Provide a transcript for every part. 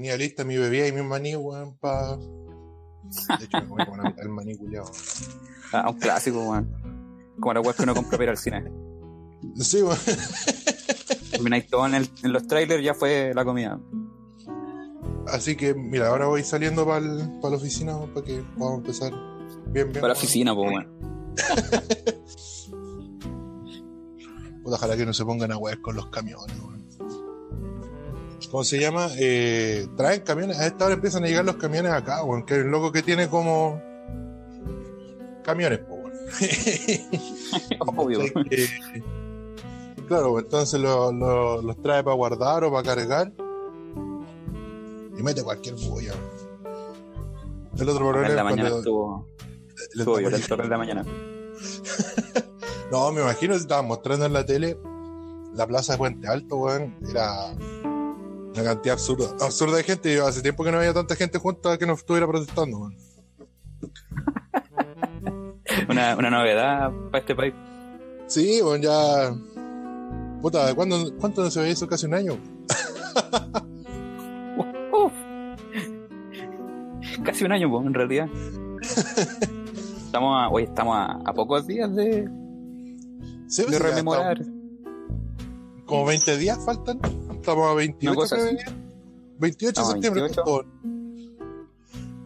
tenía lista mi bebida y mi maní, weón, pa. De hecho, me comí como la mitad del maní, culiao. Ah, un clásico, weón. Como la weá que uno compra para ir al cine. Sí, weón. Termináis todo en, el- en los trailers, ya fue la comida. Así que, mira, ahora voy saliendo para la oficina para que podamos empezar bien, bien. Para la oficina, pues, weón. Ojalá que no se pongan a huear con los camiones, weón. ¿Cómo se llama? Eh, traen camiones. A esta hora empiezan a llegar los camiones acá, weón. Que un loco que tiene como. Camiones. Obvio. Que- claro, entonces lo- lo- los trae para guardar o para cargar. Y mete cualquier bulla. El otro problema es cuando- estuvo, el estuvo violento en la mañana. No, me imagino si estaban mostrando en la tele la plaza de Puente Alto, weón. Era una cantidad absurda, absurda de gente. Yo hace tiempo que no había tanta gente junta que no estuviera protestando. Una, una novedad para este país. Sí, weón, ya. Puta, ¿de cuándo, ¿cuánto no se veía eso? Casi un año. Uf. Casi un año, pues, en realidad. Estamos a, hoy estamos a, a pocos días de, Sí, de pues, ya rememorar. como 20 días faltan. Estamos a 28, Una cosa creo así. que es. 28 de septiembre. 28. por-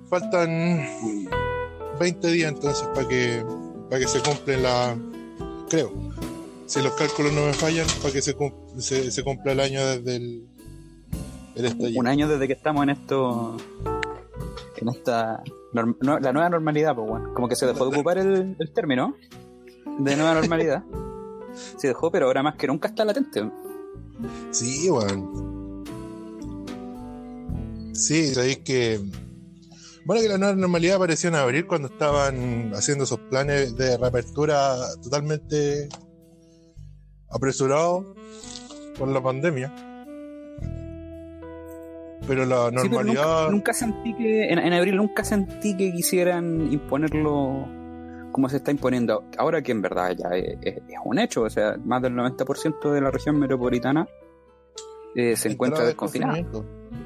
Faltan 20 días entonces para que, para que se cumplen la. Creo. Si los cálculos no me fallan, para que se, cum- se, se cumpla el año desde el, el estallido. Un año desde que estamos en esto. En esta. norm- no- la nueva normalidad, pues, bueno. Como que se dejó de ocupar el, el término de nueva normalidad. Se dejó, pero ahora más que nunca está latente. Sí, weón. Sí, sabéis que. Bueno, que la nueva normalidad apareció en abril cuando estaban haciendo esos planes de reapertura totalmente apresurados por la pandemia. Pero la Sí, pero normalidad. nunca, nunca sentí que. En, en abril nunca sentí que quisieran imponerlo como se está imponiendo. Ahora que en verdad ya es, es- es un hecho. O sea, más del 90% de la región metropolitana eh, se encuentra desconfinada.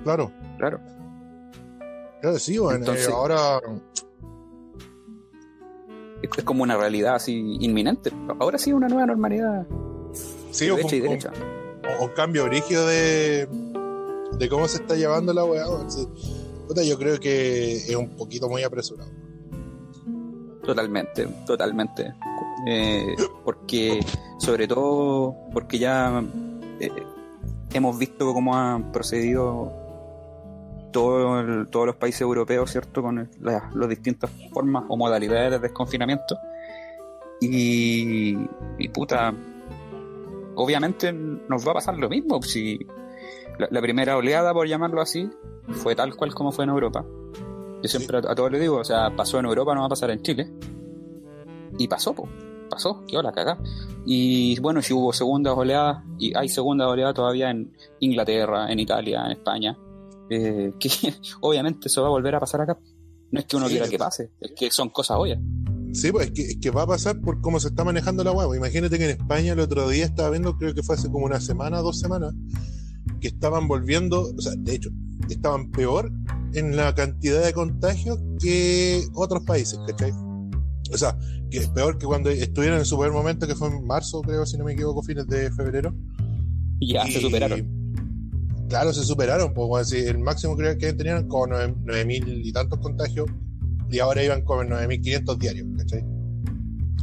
Claro, Claro. claro, sí, bueno. Entonces- eh, ahora. Es, es como una realidad así inminente. Ahora sí, una nueva normalidad. Sí, de o derecha y derecha. o un cambio brígido de, de cómo se está llevando la weá. Sí. Puta, yo creo que es un poquito muy apresurado. Totalmente, totalmente. Eh, porque, sobre todo, porque ya eh, hemos visto cómo han procedido todo todos los países europeos, ¿cierto? Con las distintas formas o modalidades de desconfinamiento. Y, y puta, obviamente nos va a pasar lo mismo. Si la, la primera oleada, por llamarlo así, fue tal cual como fue en Europa. Yo siempre a, a todos les digo, o sea, pasó en Europa, no va a pasar en Chile. Y pasó, po. Pasó, qué la cagá. Y bueno, si hubo segundas oleadas, y hay segundas oleadas todavía en Inglaterra, en Italia, en España, eh, que obviamente eso va a volver a pasar acá. No es que uno Sí, quiera es- que pase, es que son cosas obvias. Sí, pues es que, es que va a pasar por cómo se está manejando la weá. Imagínate que en España el otro día estaba viendo, creo que fue hace como una semana, dos semanas, que estaban volviendo, o sea, de hecho, estaban peor en la cantidad de contagios que otros países, ¿cachai? O sea, que es peor que cuando estuvieron en su peor momento, que fue en marzo, creo, si no me equivoco, fines de febrero. Y ya se superaron. Claro, se superaron, pues el máximo creo que tenían como 9.000 y tantos contagios y ahora iban como en 9.500 diarios, ¿cachai?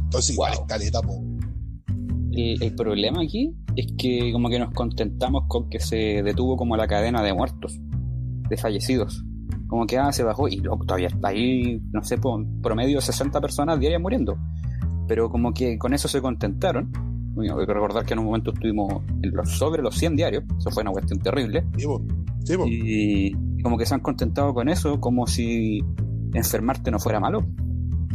Entonces igual Wow. es caleta, po. El, el problema aquí es que como que nos contentamos con que se detuvo como la cadena de muertos, de fallecidos. Como que ah, se bajó y todavía está ahí, no sé, por promedio 60 personas diarias muriendo. Pero como que con eso se contentaron. Bueno, hay que recordar que en un momento estuvimos en los, sobre los 100 diarios, eso fue una cuestión terrible. Sí, po. Sí, po. Y como que se han contentado con eso, como si enfermarte no fuera malo.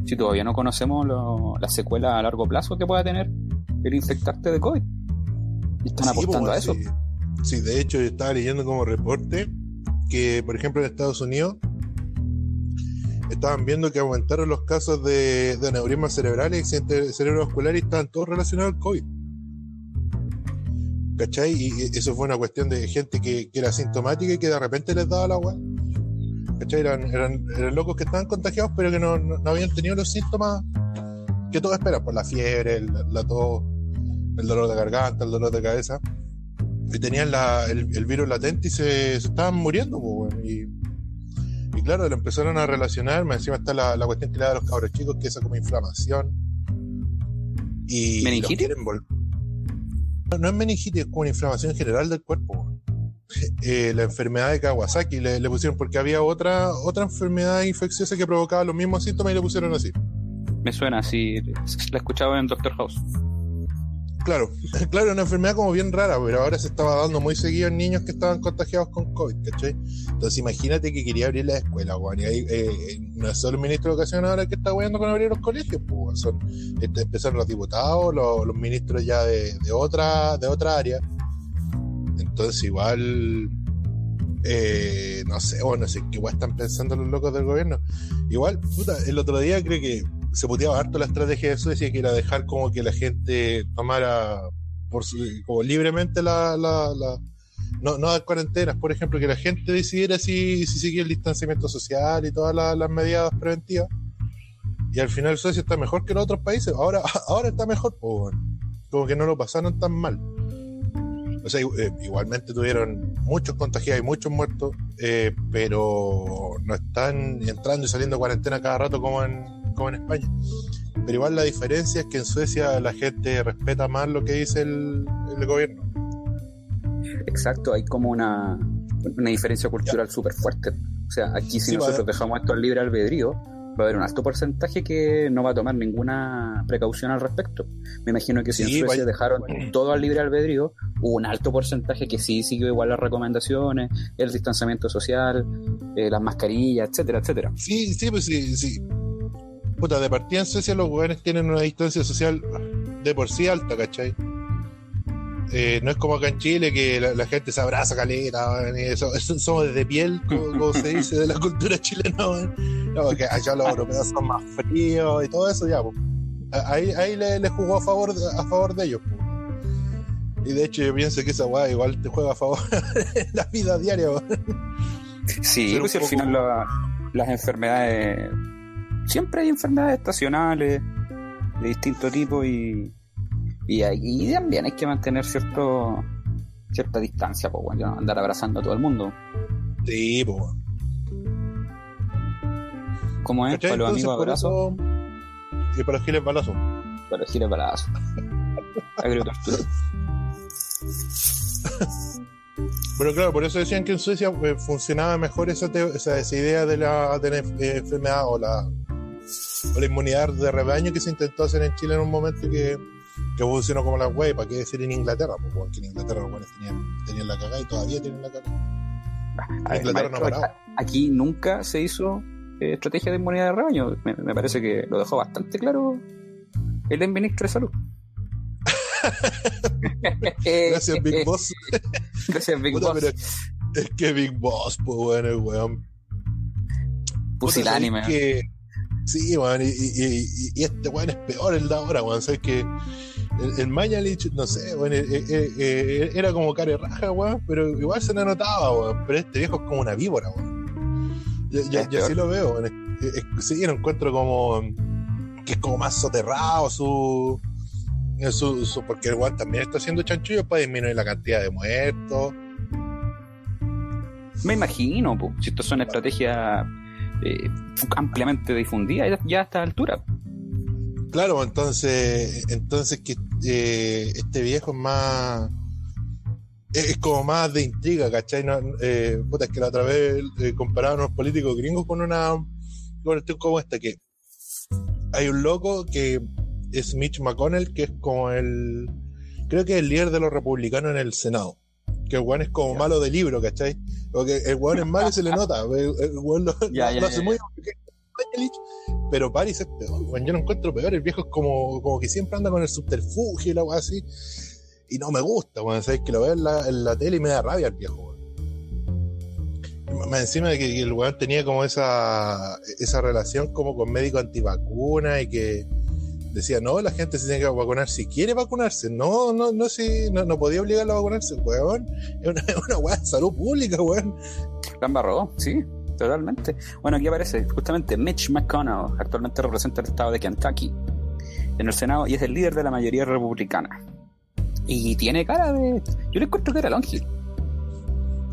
Si todavía no conocemos lo- la secuela a largo plazo que pueda tener el infectarte de COVID. Y están Sí, apostando po, a eso. Sí. Sí, de hecho yo estaba leyendo como reporte que, por ejemplo, en Estados Unidos estaban viendo que aumentaron los casos de, de aneurismas cerebrales accidentes cerebrovasculares y estaban todos relacionados al COVID. ¿Cachai? Y eso fue una cuestión de gente que, era asintomática y que de repente les daba la agua. ¿Cachai? Eran, eran, locos que estaban contagiados, pero que no, habían tenido los síntomas que todos esperan, por la fiebre, la tos, el dolor de garganta, el dolor de cabeza. Y tenían la, el, el, virus latente y se, se estaban muriendo, pues, y, y, claro, lo empezaron a relacionar. Encima está la, la cuestión que le da a los cabros chicos, que es como inflamación. Y ¿Meningitis? No, no es meningitis, es como una inflamación general del cuerpo. Eh, la enfermedad de Kawasaki le, le, pusieron porque había otra otra enfermedad infecciosa que provocaba los mismos síntomas y le pusieron así. Me suena así, la escuchaba en Doctor House. Claro, claro, una enfermedad como bien rara, pero ahora se estaba dando muy seguido en niños que estaban contagiados con COVID, ¿cachai? Entonces imagínate que quería abrir la escuela, weón, y ahí eh, no es solo el ministro de Educación ahora que está weando con abrir los colegios, pues son, este, empezaron los diputados, los, ministros ya de, otra, de otra área. Entonces igual eh, no sé, o no sé qué igual están pensando los locos del gobierno. Igual, puta, el otro día creo que se puteaba harto la estrategia de Suecia, que era dejar como que la gente tomara por su, como libremente la, no, dar cuarentenas, por ejemplo, que la gente decidiera si, si el distanciamiento social y todas las, medidas preventivas. Y al final Suecia está mejor que los otros países. Ahora, ahora está mejor, como que no lo pasaron tan mal. O sea, igualmente tuvieron muchos contagiados y muchos muertos, eh, pero no están entrando y saliendo cuarentena cada rato como en, como en España. Pero igual la diferencia es que en Suecia la gente respeta más lo que dice el, el gobierno. Exacto, hay como una, una diferencia cultural súper fuerte. O sea, aquí si sí, nosotros dejamos esto al libre albedrío, va a haber un alto porcentaje que no va a tomar ninguna precaución al respecto. Me imagino que si sí, en Suecia vaya. dejaron todo al libre albedrío, hubo un alto porcentaje que sí siguió igual las recomendaciones, el distanciamiento social, eh, las mascarillas, etcétera, etcétera. Sí, sí, pues sí, sí. Puta, de partida en Suecia los lugares tienen una distancia social de por sí alta, ¿cachai? Eh, no es como acá en Chile que la, la gente se abraza caleta, eso, eso, somos de piel, como, como, se dice de la cultura chilena, no, que allá los europeos son más fríos y todo eso ya, pues. ahí, ahí le, le, jugó a favor, de, a favor de ellos. Pues. Y de hecho yo pienso que esa weá igual te juega a favor en la vida diaria. Pues. Sí, pues al final la, las enfermedades, siempre hay enfermedades estacionales de distinto tipo y y, y también hay que mantener cierto cierta distancia, pues bueno, no andar abrazando a todo el mundo. Sí, pues. ¿Cómo es? ¿Para los amigos abrazo? Y para los giles balazo. Para los giles balazo. Agrotortura. Pero claro, por eso decían que en Suecia eh, funcionaba mejor esa, esa, esa, idea de la, de la enfermedad o la, o la inmunidad de rebaño que se intentó hacer en Chile en un momento que que funcionó como la web, ¿para qué decir en Inglaterra? Pues, porque en Inglaterra los buenos tenían, tenían la cagada y todavía tienen la cagada. En Inglaterra no parado. Aquí nunca se hizo eh, estrategia de inmunidad de rebaño. Me, me, parece que lo dejó bastante claro el ministro de Salud. Gracias, Big Boss. Gracias, Big Puta, Boss. es que Big Boss, pues bueno, el weón. Pusilánime. Que, sí, weón, y, y, este weón es peor el de ahora, weón. Sabes que el, el Mañalich, no sé, bueno, eh, eh, eh, era como care raja, weón, pero igual se le notaba, weón. Pero este viejo es como una víbora, weón. Yo, yo, yo así lo veo, weón. Sí, lo encuentro como que es como más soterrado su, su, su porque el weón también está haciendo chanchullo para disminuir la cantidad de muertos. Me imagino, po, si esto son estrategias eh, ampliamente difundidas ya, a esta altura. Claro, entonces, entonces que eh, este viejo es más. Es como más de intriga, ¿cachai? No, eh, puta, es que la otra vez eh, comparaban a unos políticos gringos con una. Con como esta, que hay un loco que es Mitch McConnell, que es como el. Creo que es el líder de los republicanos en el Senado. Que el weón es como malo de libro, ¿cachai? Porque el weón es malo y se le nota. El, el weón lo, ya, lo, lo hace muy pero Paris es peor, bueno, yo no encuentro peor, el viejo es como, como que siempre anda con el subterfugio y la así, y no me gusta, bueno, sabes que lo veo en la, en la, tele y me da rabia el viejo, más encima de que el weón tenía como esa, esa relación como con médico antivacuna y que, decía, no, la gente se tiene que vacunar si quiere vacunarse. No, no, no, si, no, no podía obligarlo a vacunarse, weón. Es una, una weá de salud pública, weón. La embarró, sí, totalmente. Bueno, aquí aparece justamente Mitch McConnell, actualmente representa el estado de Kentucky en el Senado y es el líder de la mayoría republicana. Y tiene cara de. Yo le encuentro que era Longhill.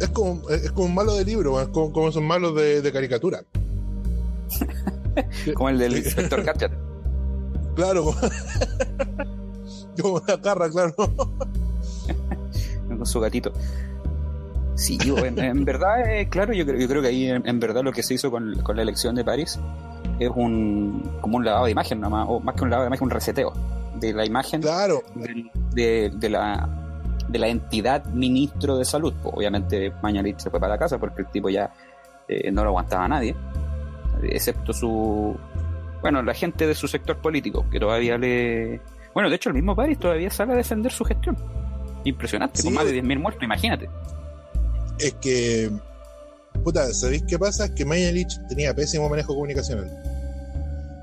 Es como, es como un malo de libro, es como, como esos malos de, de caricatura. Como el del inspector Gadget. Claro, como una carra, claro. con su gatito. Sí, en, en verdad, eh, claro, yo creo, yo creo que ahí en, en verdad lo que se hizo con, con la elección de París es un como un lavado de imagen, nada más, o más que un lavado de imagen, un reseteo de la imagen Claro, de, de la de la entidad ministro de salud. Pues, obviamente Mañalich se fue para la casa porque el tipo ya eh, no lo aguantaba a nadie, excepto su bueno, la gente de su sector político, que todavía le bueno, de hecho el mismo París todavía sale a defender su gestión. Impresionante, Sí. con más de 10.000 muertos, imagínate. es que. Puta, ¿sabéis qué pasa? Es que Mañalich tenía pésimo manejo comunicacional.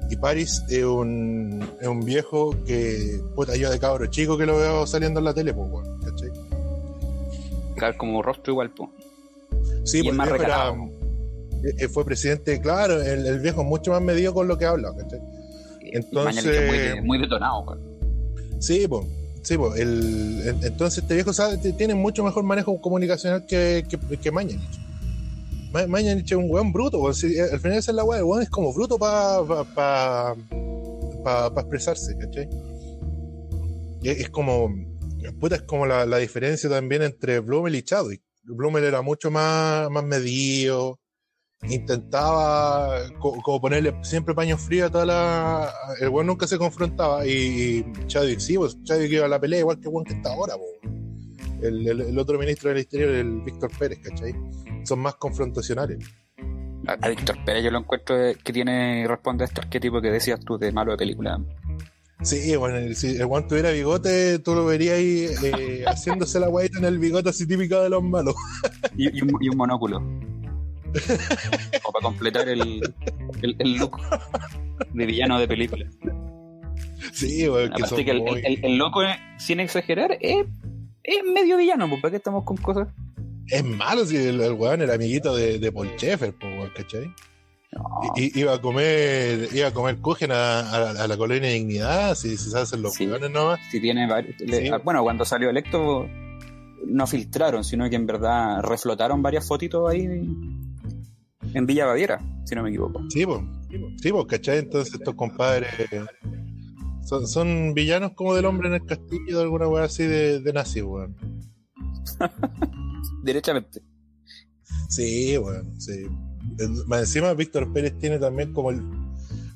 Y Paris es un, es un viejo que, puta, yo de cabro chico que lo veo saliendo en la tele, pues, weón, ¿cachai? Claro, como rostro igual, pues. Sí, Y pues es el más era, fue presidente, claro, el, el viejo es mucho más medido con lo que habla, ¿cachai? Entonces- muy, muy detonado. Sí, pues. Sí, pues. El, en- entonces este viejo sabe, tiene mucho mejor manejo comunicacional que, que, que Mañalich. Ma- Mañalich es un weón bruto, weón. Sí, al final esa es la weá, el weón es como bruto para pa, pa, pa- pa expresarse, ¿cachai? Es, es como, puta, es como la, la diferencia también entre Blumel y Chadwick. Blumel era mucho más, más medido, intentaba co- como ponerle siempre paños fríos a toda la. El weón nunca se confrontaba y, y Chadwick sí, pues Chadwick iba a la pelea igual que el weón que está ahora, po. El, el- el otro ministro del Interior, el Víctor Pérez, ¿cachai? Son más confrontacionales. A, a Víctor Pérez yo lo encuentro que tiene responde a este arquetipo que decías tú de malo de película. Sí, bueno, si el weón tuviera bigote, tú lo verías ahí eh, haciéndose la guaita en el bigote así típico de los malos. Y, y un, y un monóculo. O para completar el, el, el look de villano de película. Sí, weón, que son Aparte que el, muy- loco, eh, sin exagerar, es, es medio villano, pues ¿para qué estamos con cosas? Es malo si el, weón era amiguito de, de Paul Schaeffer, po, weón, ¿cachai? No. I- iba a comer, iba a comer cogen a, a la- a la colonia de dignidad, si, si se hacen los Sí. weones nomás. si tiene varios- Sí. ah, bueno cuando salió electo no filtraron sino que en verdad reflotaron varias fotitos ahí en Villa Baviera si no me equivoco Sí, pues, sí, ¿cachai? Entonces estos compadres son, son villanos como del hombre en el castillo, de alguna weá así de, de nazi, weón. derechamente Sí, weón, sí. Más encima, Víctor Pérez tiene también como el.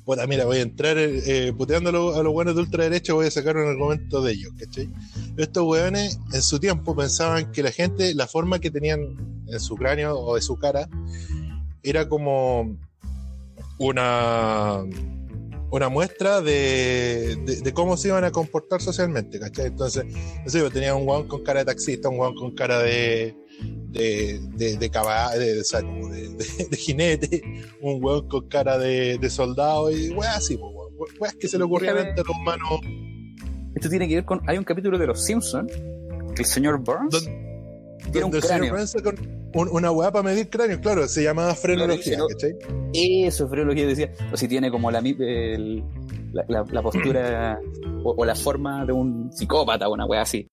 Puta, mira, voy a entrar eh, puteando a los, a los weones de ultraderecha, voy a sacar un argumento de ellos, ¿cachai? Estos weones en su tiempo pensaban que la gente, la forma que tenían en su cráneo o de su cara, era como una una muestra de, de, de cómo se iban a comportar socialmente, ¿cachai? Entonces, no sé, yo tenía un weón con cara de taxista, un weón con cara de, de, de, de caballo, de, o sea, como de, de- de jinete, un weón con cara de, soldado y weas así, weas que se le ocurrían entre los humanos. esto tiene que ver con hay un capítulo de Los Simpsons el señor Burns Don- un donde el señor cráneo Burns un- una weá para medir cráneo, claro, se llamaba frenología, eso yo decía o si tiene como la el- la, la- la postura o, o la forma de un psicópata o una wea así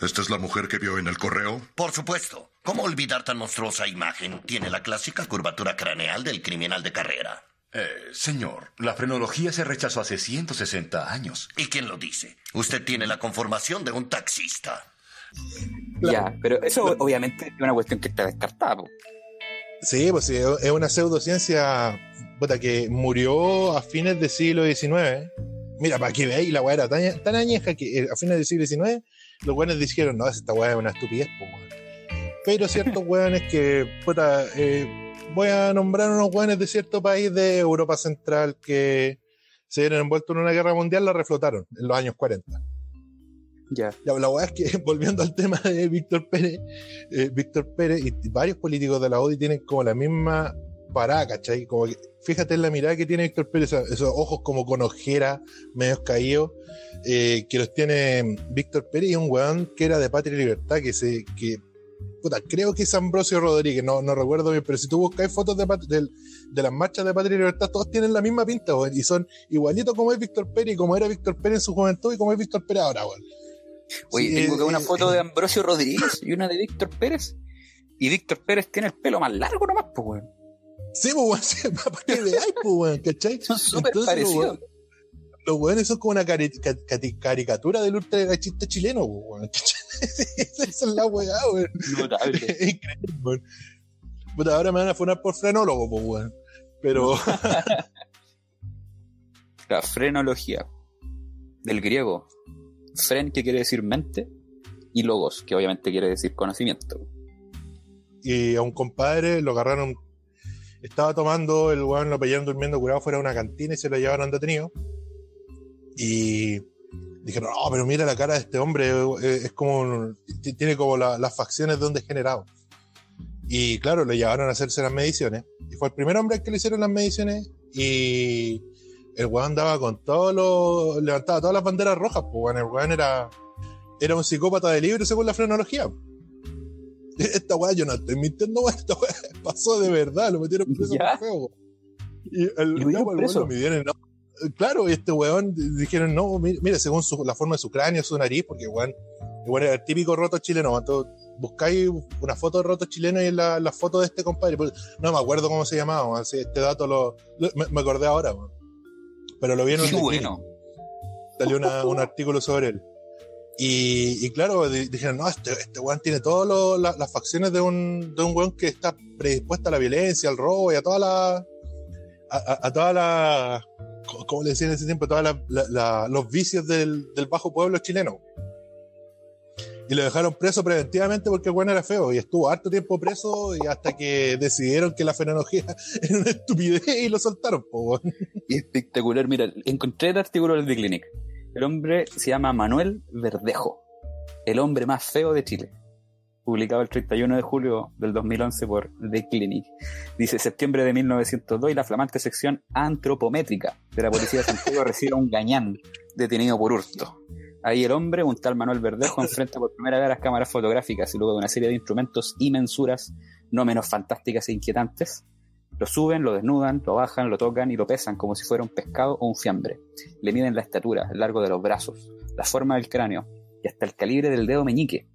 ¿Esta es la mujer que vio en el correo? Por supuesto. ¿Cómo olvidar tan monstruosa imagen? Tiene la clásica curvatura craneal del criminal de carrera. Eh, señor, la frenología se rechazó hace 160 años. ¿Y quién lo dice? Usted tiene la conformación de un taxista. Ya pero eso obviamente es una cuestión que está descartada po. Sí, pues sí, es una pseudociencia puta, que murió a fines del siglo XIX. Mira, para que veáis, la weá era tan, tan añeja que eh, a fines del siglo XIX los weones dijeron, no, esta weá es una estupidez, po. Pero ciertos weones que, puta, eh, voy a nombrar unos weones de cierto país de Europa Central que se vieron envueltos en una guerra mundial, la reflotaron en los años 40. Ya, la weá es que, volviendo al tema de Víctor Pérez, eh, Víctor Pérez y varios políticos de la ODI tienen como la misma parada, ¿cachai? Como que, fíjate en la mirada que tiene Víctor Pérez, esos, ojos como con ojera, medios caídos, eh, que los tiene Víctor Pérez y un weón que era de Patria y Libertad, que se, que, puta, creo que es Ambrosio Rodríguez, no, no recuerdo bien, pero si tú buscas fotos de, del- de las marchas de Patria y Libertad, todos tienen la misma pinta, weón, y son igualitos como es Víctor Pérez y como era Víctor Pérez en su juventud y como es Víctor Pérez ahora, weón. Oye, Sí, tengo eh, que una eh, foto eh. de Ambrosio Rodríguez y una de Víctor Pérez. Y Víctor Pérez tiene el pelo más largo nomás, pues, weón. Sí, pues, weón, sí, para que veáis, pues, weón, ¿cachai? Son súper parecidos. Los weones son como una cari- ca- cati- caricatura del ultrachista chileno, pues, weón. Esa es la weá, weón. Notable. Es increíble, weón. Puta, ahora me van a funar por frenólogo, pues, weón. Pero, La frenología. Del griego. Fren, que quiere decir mente. Y logos, que obviamente quiere decir conocimiento. y a un compadre lo agarraron, estaba tomando, el weón lo pillaron durmiendo curado fuera de una cantina y se lo llevaron detenido. Y dijeron, no, pero mira la cara de este hombre, eh, es como, tiene como la- las facciones de un degenerado. Y claro, le llevaron a hacerse las mediciones. Y fue el primer hombre que le hicieron las mediciones y el weón andaba con todos los, levantaba todas las banderas rojas, pues weón, el weón era, era un psicópata de libro según la frenología. Esta weá yo no estoy mintiendo, weón, esta weá pasó de verdad, lo metieron preso por feo. weón. Y el, ¿Y weón preso? lo midieron, no. Claro, y este weón dijeron, no, mire, según su- la forma de su cráneo, su nariz, porque weón, el weón era el típico roto chileno. Entonces, buscáis una foto de roto chileno y la, la foto de este compadre. pues, No me acuerdo cómo se llamaba, este dato lo, lo- me, me acordé ahora, weón. Pero lo vi en un Qué bueno. salió una- un artículo sobre él. Y, y claro, di- dijeron, no, este, este weón tiene todas las facciones de un, de un weón que está predispuesto a la violencia, al robo y a toda la... A, a, a toda la... ¿Cómo le decían en ese tiempo? Todos los vicios del, del bajo pueblo chileno. Y lo dejaron preso preventivamente porque el weón era feo y estuvo harto tiempo preso y hasta que decidieron que la fenología era una estupidez y lo soltaron, po. Y espectacular. Mira, encontré el artículo del The Clinic. El hombre se llama Manuel Verdejo. El hombre más feo de Chile. Publicado el 31 de julio del 2011 por The Clinic. Dice, septiembre de 1902 y la flamante sección antropométrica de la policía de Santiago recibe a un gañán detenido por hurto. Ahí el hombre, un tal Manuel Verdejo, enfrenta por primera vez a las cámaras fotográficas y luego de una serie de instrumentos y mensuras no menos fantásticas e inquietantes, lo suben, lo desnudan, lo bajan, lo tocan y lo pesan como si fuera un pescado o un fiambre. Le miden la estatura, el largo de los brazos, la forma del cráneo y hasta el calibre del dedo meñique.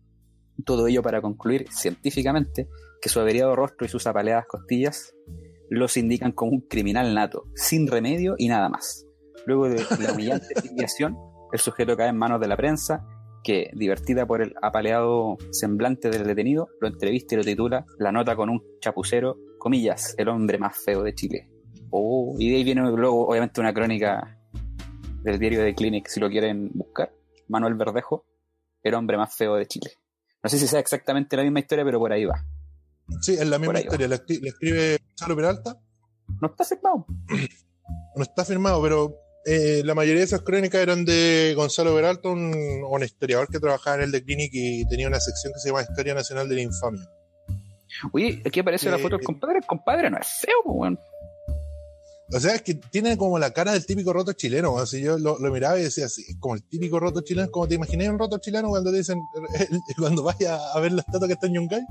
Todo ello para concluir científicamente que su averiado rostro y sus apaleadas costillas los indican como un criminal nato, sin remedio y nada más. Luego de la humillante filiación, el sujeto cae en manos de la prensa, que, divertida por el apaleado semblante del detenido, lo entrevista y lo titula La nota con un chapucero, comillas, el hombre más feo de Chile. Oh, y de ahí viene luego, obviamente, una crónica del diario de Clinic, si lo quieren buscar. Manuel Verdejo, el hombre más feo de Chile. No sé si sea exactamente la misma historia, pero por ahí va. Sí, es la misma historia, la, escri- la escribe Gonzalo Peralta. No está firmado. no está firmado, pero eh, la mayoría de esas crónicas eran de Gonzalo Peralta, un, un historiador que trabajaba en el de Clinic y tenía una sección que se llama Historia Nacional de la Infamia. Oye, aquí aparece la Eh, foto del compadre. El compadre no es feo, weón. O sea, es que tiene como la cara del típico roto chileno. Así yo lo, lo miraba y decía así, como el típico roto chileno, como te imaginé un roto chileno cuando te dicen, cuando vayas a ver la estatua que está en Yungay.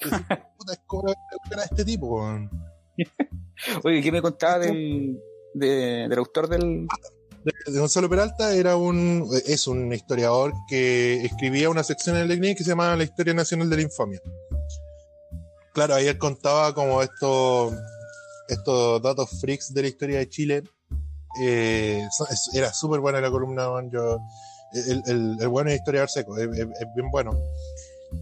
Puta, es como la cara de este tipo. weón. Oye, ¿qué me contaba del, de- del autor del. de Gonzalo Peralta era un es un historiador que escribía una sección en el Clinic que se llamaba La Historia Nacional de la Infamia. Claro, ahí él contaba como estos estos datos freaks de la historia de Chile. Eh, era súper buena la columna, yo el, el, el bueno es historiador seco, es, es- es bien bueno.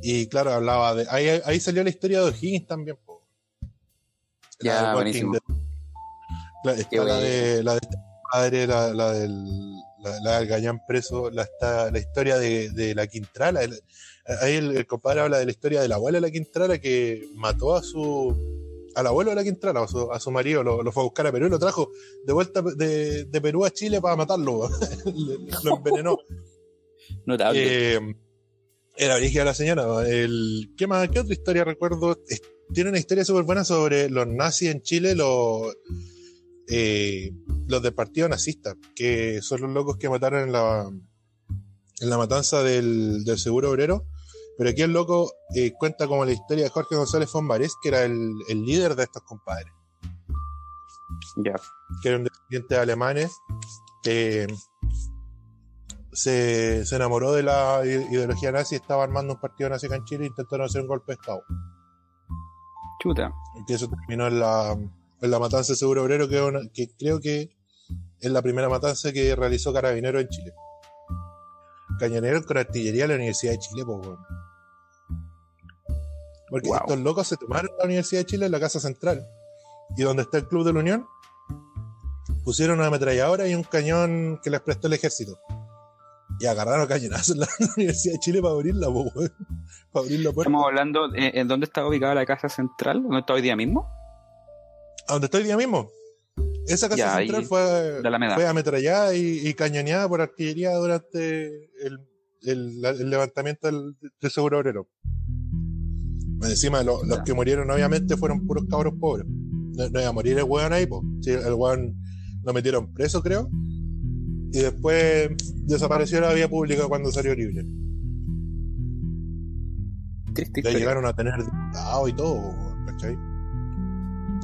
Y claro, hablaba de. Ahí, ahí salió la historia de O'Higgins también. po. Ya, buenísimo. Dead. La, está de, la de este padre, la, la del, la, la del Gañán preso, la, está, la historia de, de la Quintrala. El- ahí el, el compadre habla de la historia de la abuela de la Quintrala que mató a su al abuelo de la Quintrala, a su, a su marido, lo, lo fue a buscar a Perú y lo trajo de vuelta de, de Perú a Chile para matarlo. lo envenenó. Notable. Eh, era origen la señora. El, ¿qué, más, ¿Qué otra historia recuerdo? Es- tiene una historia súper buena sobre los nazis en Chile, los, eh, los del partido nazista, que son los locos que mataron en la, en la matanza del, del seguro obrero. Pero aquí el loco eh, cuenta como la historia de Jorge González Fonbarés, que era el, el líder de estos compadres, Ya. que eran descendientes alemanes, que se, se enamoró de la ide- ideología nazi, estaba armando un partido nazi acá en Chile e intentaron hacer un golpe de Estado. Chuta. Y que eso terminó en la, en la matanza de Seguro Obrero, que, es una- que creo que es la primera matanza que realizó Carabinero en Chile. Cañonero con artillería de la Universidad de Chile, pues, weón. Porque Wow. estos locos se tomaron la Universidad de Chile en la Casa Central. Y donde está el Club de la Unión, pusieron una ametralladora y un cañón que les prestó el ejército. Y agarraron cañonazos en la Universidad de Chile para abrirla, weón. Para abrir la puerta. Estamos hablando de, en dónde está ubicada la casa central, dónde está hoy día mismo. ¿A donde estoy día mismo? Esa casa Ya, central fue, ametrallada y, y cañoneada por artillería durante el, el- la- el levantamiento del, del seguro obrero. Encima, lo- los que murieron obviamente fueron puros cabros pobres. No, no iba a morir el weón ahí, po. Sí, el weón lo metieron preso, creo. Y después desapareció la vía pública cuando salió libre. Triste historia. llegaron a tener diputados y todo, ¿cachai?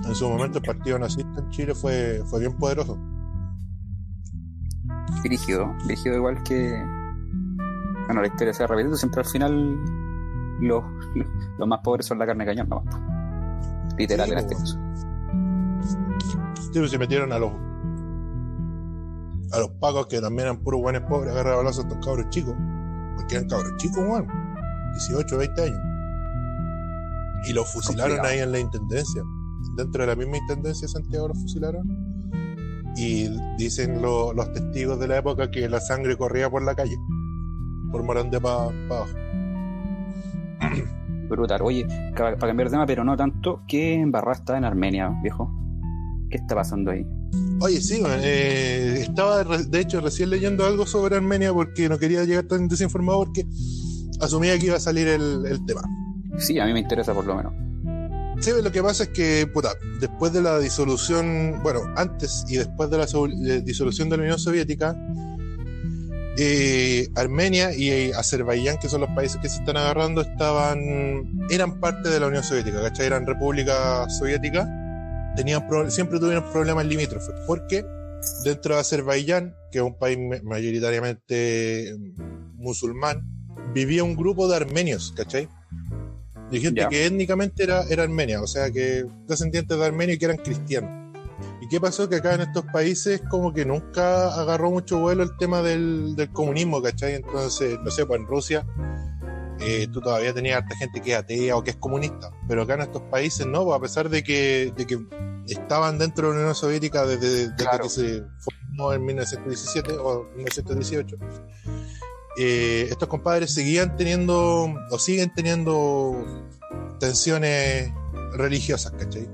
En su momento el partido nazista en Chile fue, fue bien poderoso. Rígido, rígido igual que. Bueno, la historia se va repitiendo, siempre al final los, los más pobres son la carne de cañón, no Literal Sí, en este caso. Sí, pues se metieron a los a los pacos que también eran puros buenos pobres, agarraban balazos a estos cabros chicos. Porque eran cabros chicos, weón. 18, 20 años. Y los fusilaron Complicado. ahí en la intendencia. Dentro de la misma intendencia de Santiago los fusilaron. Y dicen lo- los testigos de la época que la sangre corría por la calle. Por Morandé para abajo. Brutal. Oye, para cambiar de tema, pero no tanto, ¿qué embarrada está en Armenia, viejo? ¿Qué está pasando ahí? Oye, sí, eh, estaba de hecho recién leyendo algo sobre Armenia porque no quería llegar tan desinformado porque asumía que iba a salir el, el tema. Sí, a mí me interesa por lo menos. Sí, lo que pasa es que, puta, después de la disolución, bueno, antes y después de la so- disolución de la Unión Soviética, eh, Armenia y eh, Azerbaiyán, que son los países que se están agarrando, estaban, eran parte de la Unión Soviética, ¿cachai? Eran repúblicas soviéticas, tenían pro- siempre tuvieron problemas limítrofes, porque dentro de Azerbaiyán, que es un país ma- mayoritariamente mm, musulmán, vivía un grupo de armenios, ¿cachai? De gente que étnicamente era, era armenia, o sea, que descendientes de Armenia y que eran cristianos. ¿Y qué pasó? Que acá en estos países como que nunca agarró mucho vuelo el tema del, del comunismo, ¿cachai? Entonces, no sé, pues en Rusia eh, tú todavía tenías harta gente que es atea o que es comunista, pero acá en estos países no, pues, a pesar de que, de que estaban dentro de la Unión Soviética desde, desde Claro. que se formó en 1917 o 1918, eh, estos compadres seguían teniendo o siguen teniendo tensiones religiosas, ¿cachai?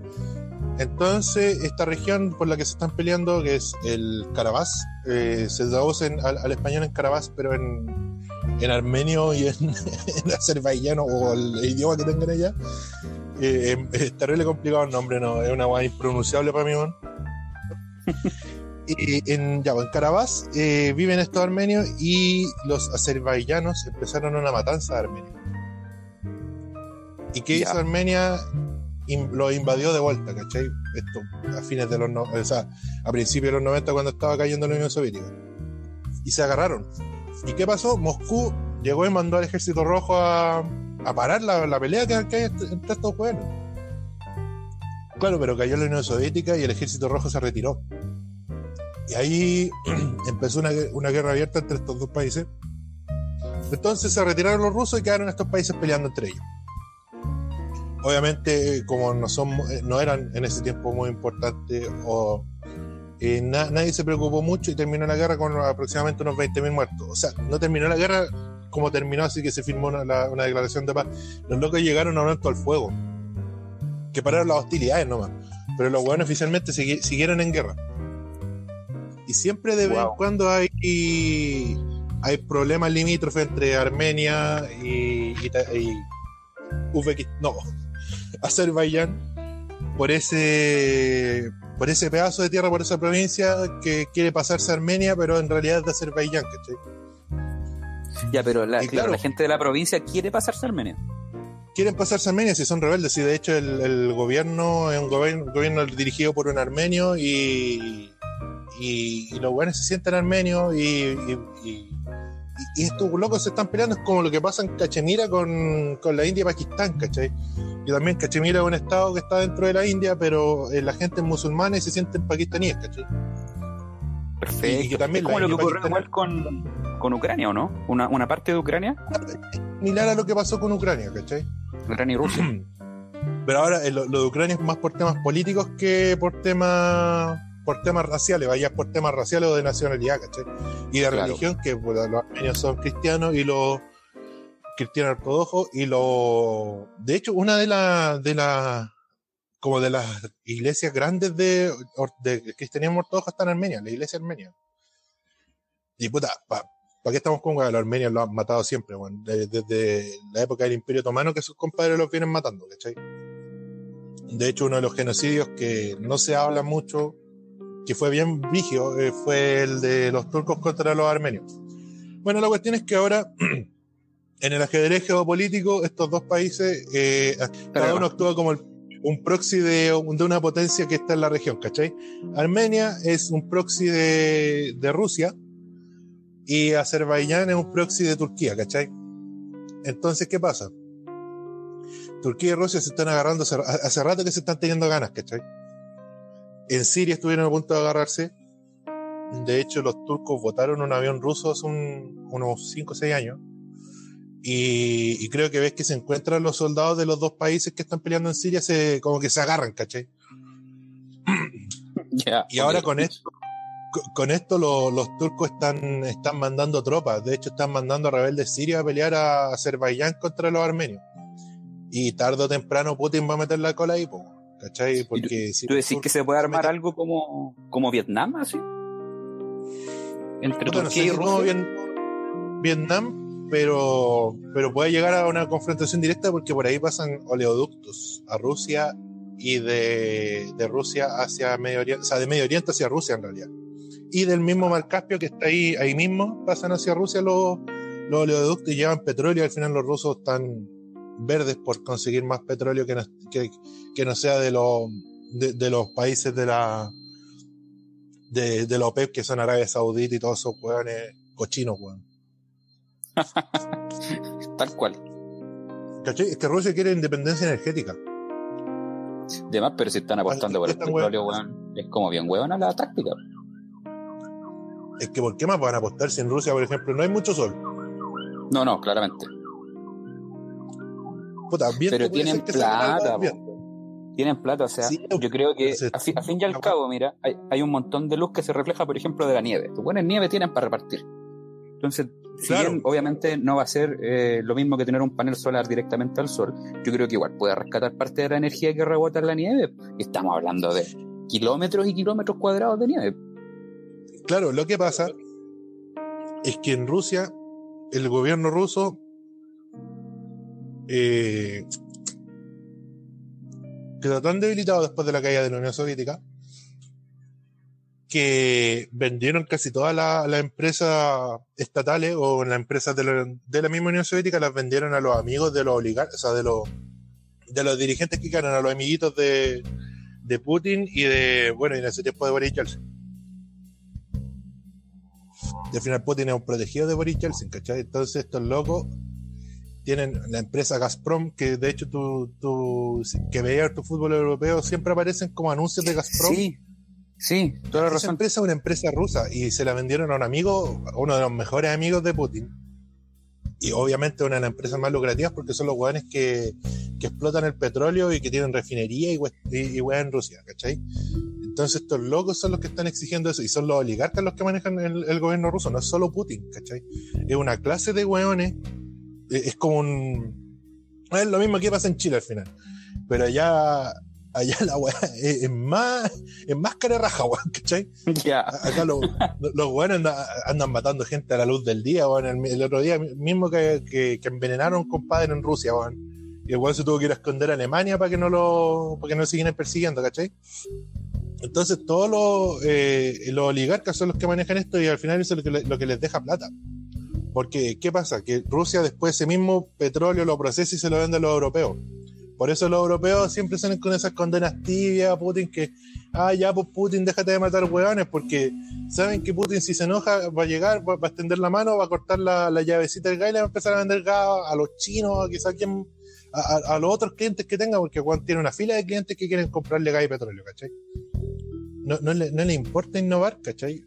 Entonces, esta región por la que se están peleando, que es el Karabaj, eh, se traduce en- al, al español en Karabaj, pero en, en armenio y en, en azerbaiyano o el idioma que tengan allá. Eh, es terrible complicado el nombre, no, es una guay impronunciable para mí, weón. Y en, ya, en Karabaj eh, viven estos armenios y los azerbaiyanos empezaron una matanza de armenios. ¿Y qué Ya. hizo Armenia? In- lo invadió de vuelta, ¿cachai? Esto a fines de los no- o sea, a principios de los 90 cuando estaba cayendo la Unión Soviética. Y se agarraron. ¿Y qué pasó? Moscú llegó y mandó al ejército rojo a, a parar la, la pelea que, hay entre entre estos pueblos. Claro, pero cayó la Unión Soviética y el ejército rojo se retiró. Y ahí empezó una, guerra abierta entre estos dos países. Entonces se retiraron los rusos y quedaron estos países peleando entre ellos. Obviamente, como no, eh, eran en ese tiempo muy importantes, o, eh, na- nadie se preocupó mucho y terminó la guerra con aproximadamente unos 20.000 muertos. O sea, no terminó la guerra como terminó, así que se firmó una, la- una declaración de paz. Los locos llegaron a un alto al fuego, que pararon las hostilidades nomás. Pero los hueones oficialmente siguieron en guerra. Y siempre de vez en Wow. cuando hay, hay problemas limítrofes entre Armenia y, y, y Uzbekistán. No, Azerbaiyán por ese por ese pedazo de tierra, por esa provincia que quiere pasarse a Armenia, pero en realidad es de Azerbaiyán, ¿cachai? Ya, pero la, Y claro, claro. la gente de la provincia quiere pasarse a Armenia. Quieren pasarse a Armenia si son rebeldes, y de hecho el, el gobierno es un gobierno, gobierno dirigido por un armenio y, y, y los buenos se sienten armenios y, y, y- y estos locos se están peleando, es como lo que pasa en Cachemira con, con la India y Pakistán, ¿cachai? Y también Cachemira es un estado que está dentro de la India, pero eh, la gente es musulmana y se sienten pakistaníes, ¿cachai? Perfecto. Y que también es como lo que ocurrió igual con, con Ucrania, ¿o no? Una, una parte de Ucrania, Similar a lo que pasó con Ucrania, ¿cachai? Ucrania y Rusia. Pero ahora eh, lo, lo de Ucrania es más por temas políticos que por temas por temas raciales, vaya por temas raciales o de nacionalidad, ¿cachai? Y de Claro. religión, que los armenios son cristianos y los cristianos ortodoxos y los de hecho una de las de las como de las iglesias grandes de, de cristianismo ortodoxo está en Armenia, la iglesia armenia. Y puta, ¿para qué estamos con? Los armenios lo han matado siempre, weón. De- Desde la época del Imperio Otomano que sus compadres los vienen matando, ¿cachai? De hecho, uno de los genocidios que no se habla mucho, que fue bien vigio, eh, fue el de los turcos contra los armenios. Bueno, la cuestión es que ahora, en el ajedrez geopolítico, estos dos países, eh, cada uno actúa como el- un proxy de, de una potencia que está en la región, ¿cachai? Armenia es un proxy de, de Rusia y Azerbaiyán es un proxy de Turquía, ¿cachai? Entonces, ¿qué pasa? Turquía y Rusia se están agarrando hace, hace rato que se están teniendo ganas, ¿cachai? En Siria estuvieron a punto de agarrarse. De hecho, los turcos votaron un avión ruso hace un- unos 5 o 6 años. Y, y creo que ves que se encuentran los soldados de los dos países que están peleando en Siria, se, como que se agarran, ¿cachai? Ya, Y ahora con esto, co- con esto lo- los turcos están, están mandando tropas. De hecho, están mandando a rebeldes sirios a pelear a Azerbaiyán contra los armenios. Y tarde o temprano Putin va a meter la cola ahí, po, ¿cachai? Porque si ¿Tú decís que se puede armar algo como, como Vietnam, así? Entre Puta, no sé y Vietnam, pero, pero puede llegar a una confrontación directa porque por ahí pasan oleoductos a Rusia y de, de Rusia hacia Medio Oriente, o sea, de Medio Oriente hacia Rusia en realidad. Y del mismo Mar Caspio que está ahí, ahí mismo, pasan hacia Rusia los, los oleoductos y llevan petróleo y al final los rusos están verdes por conseguir más petróleo que no, que, que no sea de los, de, de los países de la de, de la OPEP que son Arabia Saudita y todos esos hueones cochinos, weón. Tal cual. ¿Cachai? Es que Rusia quiere independencia energética. De más, pero si están apostando por el petróleo, weón, es como bien huevona la táctica. Es que ¿por qué más van a apostar si en Rusia, por ejemplo, no hay mucho sol? No, no, claramente. Puta, Pero tienen plata. Tienen plata, o sea, Sí, yo creo que a fin, a fin y al cabo, mira, hay, hay un montón de luz que se refleja, por ejemplo, de la nieve. Los buenos nieve tienen para repartir. Entonces, si bien obviamente no va a ser eh, lo mismo que tener un panel solar directamente al sol, yo creo que igual puede rescatar parte de la energía que rebota en la nieve. Estamos hablando de kilómetros y kilómetros cuadrados de nieve. Claro, lo que pasa es que en Rusia, el gobierno ruso eh, quedó tan debilitado después de la caída de la Unión Soviética que vendieron casi todas las empresas estatales o las empresas de la, misma Unión Soviética las vendieron a los amigos de los oligarcas, o sea, de los, de los dirigentes que quedaron, a los amiguitos de, de Putin y de, bueno, y en ese tiempo de Boris Yeltsin. Y al final Putin es un protegido de Boris Yeltsin, ¿cachai? Entonces estos locos tienen la empresa Gazprom, que de hecho tú, tú que veías tu fútbol europeo, siempre aparecen como anuncios de Gazprom. Sí, sí, toda la Esa razón. empresa es una empresa rusa y se la vendieron a un amigo, a uno de los mejores amigos de Putin. Y obviamente una de las empresas más lucrativas porque son los hueones que, que explotan el petróleo y que tienen refinería y, y, en Rusia, ¿cachai? Entonces estos locos son los que están exigiendo eso y son los oligarcas los que manejan el, el gobierno ruso, no es solo Putin, ¿cachai? Es una clase de hueones, es como un... Es lo mismo que pasa en Chile al final, pero allá, allá la hueá es, es más, es más cara raja, weón, ¿cachai? Ya. Acá los, los weones andan, andan matando gente a la luz del día, weón. El, el otro día mismo que, que, que envenenaron a un compadre en Rusia, weón. Y igual se tuvo que ir a esconder a Alemania para que no lo, para que no lo siguieran persiguiendo, ¿cachai? Entonces todos los, eh, los oligarcas son los que manejan esto y al final eso es lo que, lo que les deja plata. Porque, ¿qué pasa? Que Rusia después ese mismo petróleo lo procesa y se lo vende a los europeos. Por eso los europeos siempre salen con esas condenas tibias a Putin que, ah, ya, pues Putin, déjate de matar hueones, porque saben que Putin si se enoja va a llegar, va, a extender la mano, va a cortar la, la llavecita del gas y le va a empezar a vender gas a los chinos, a quizá quien, a, a- los otros clientes que tenga, porque Juan tiene una fila de clientes que quieren comprarle gas y petróleo, ¿cachai? No, no, le, no le importa innovar, ¿cachai?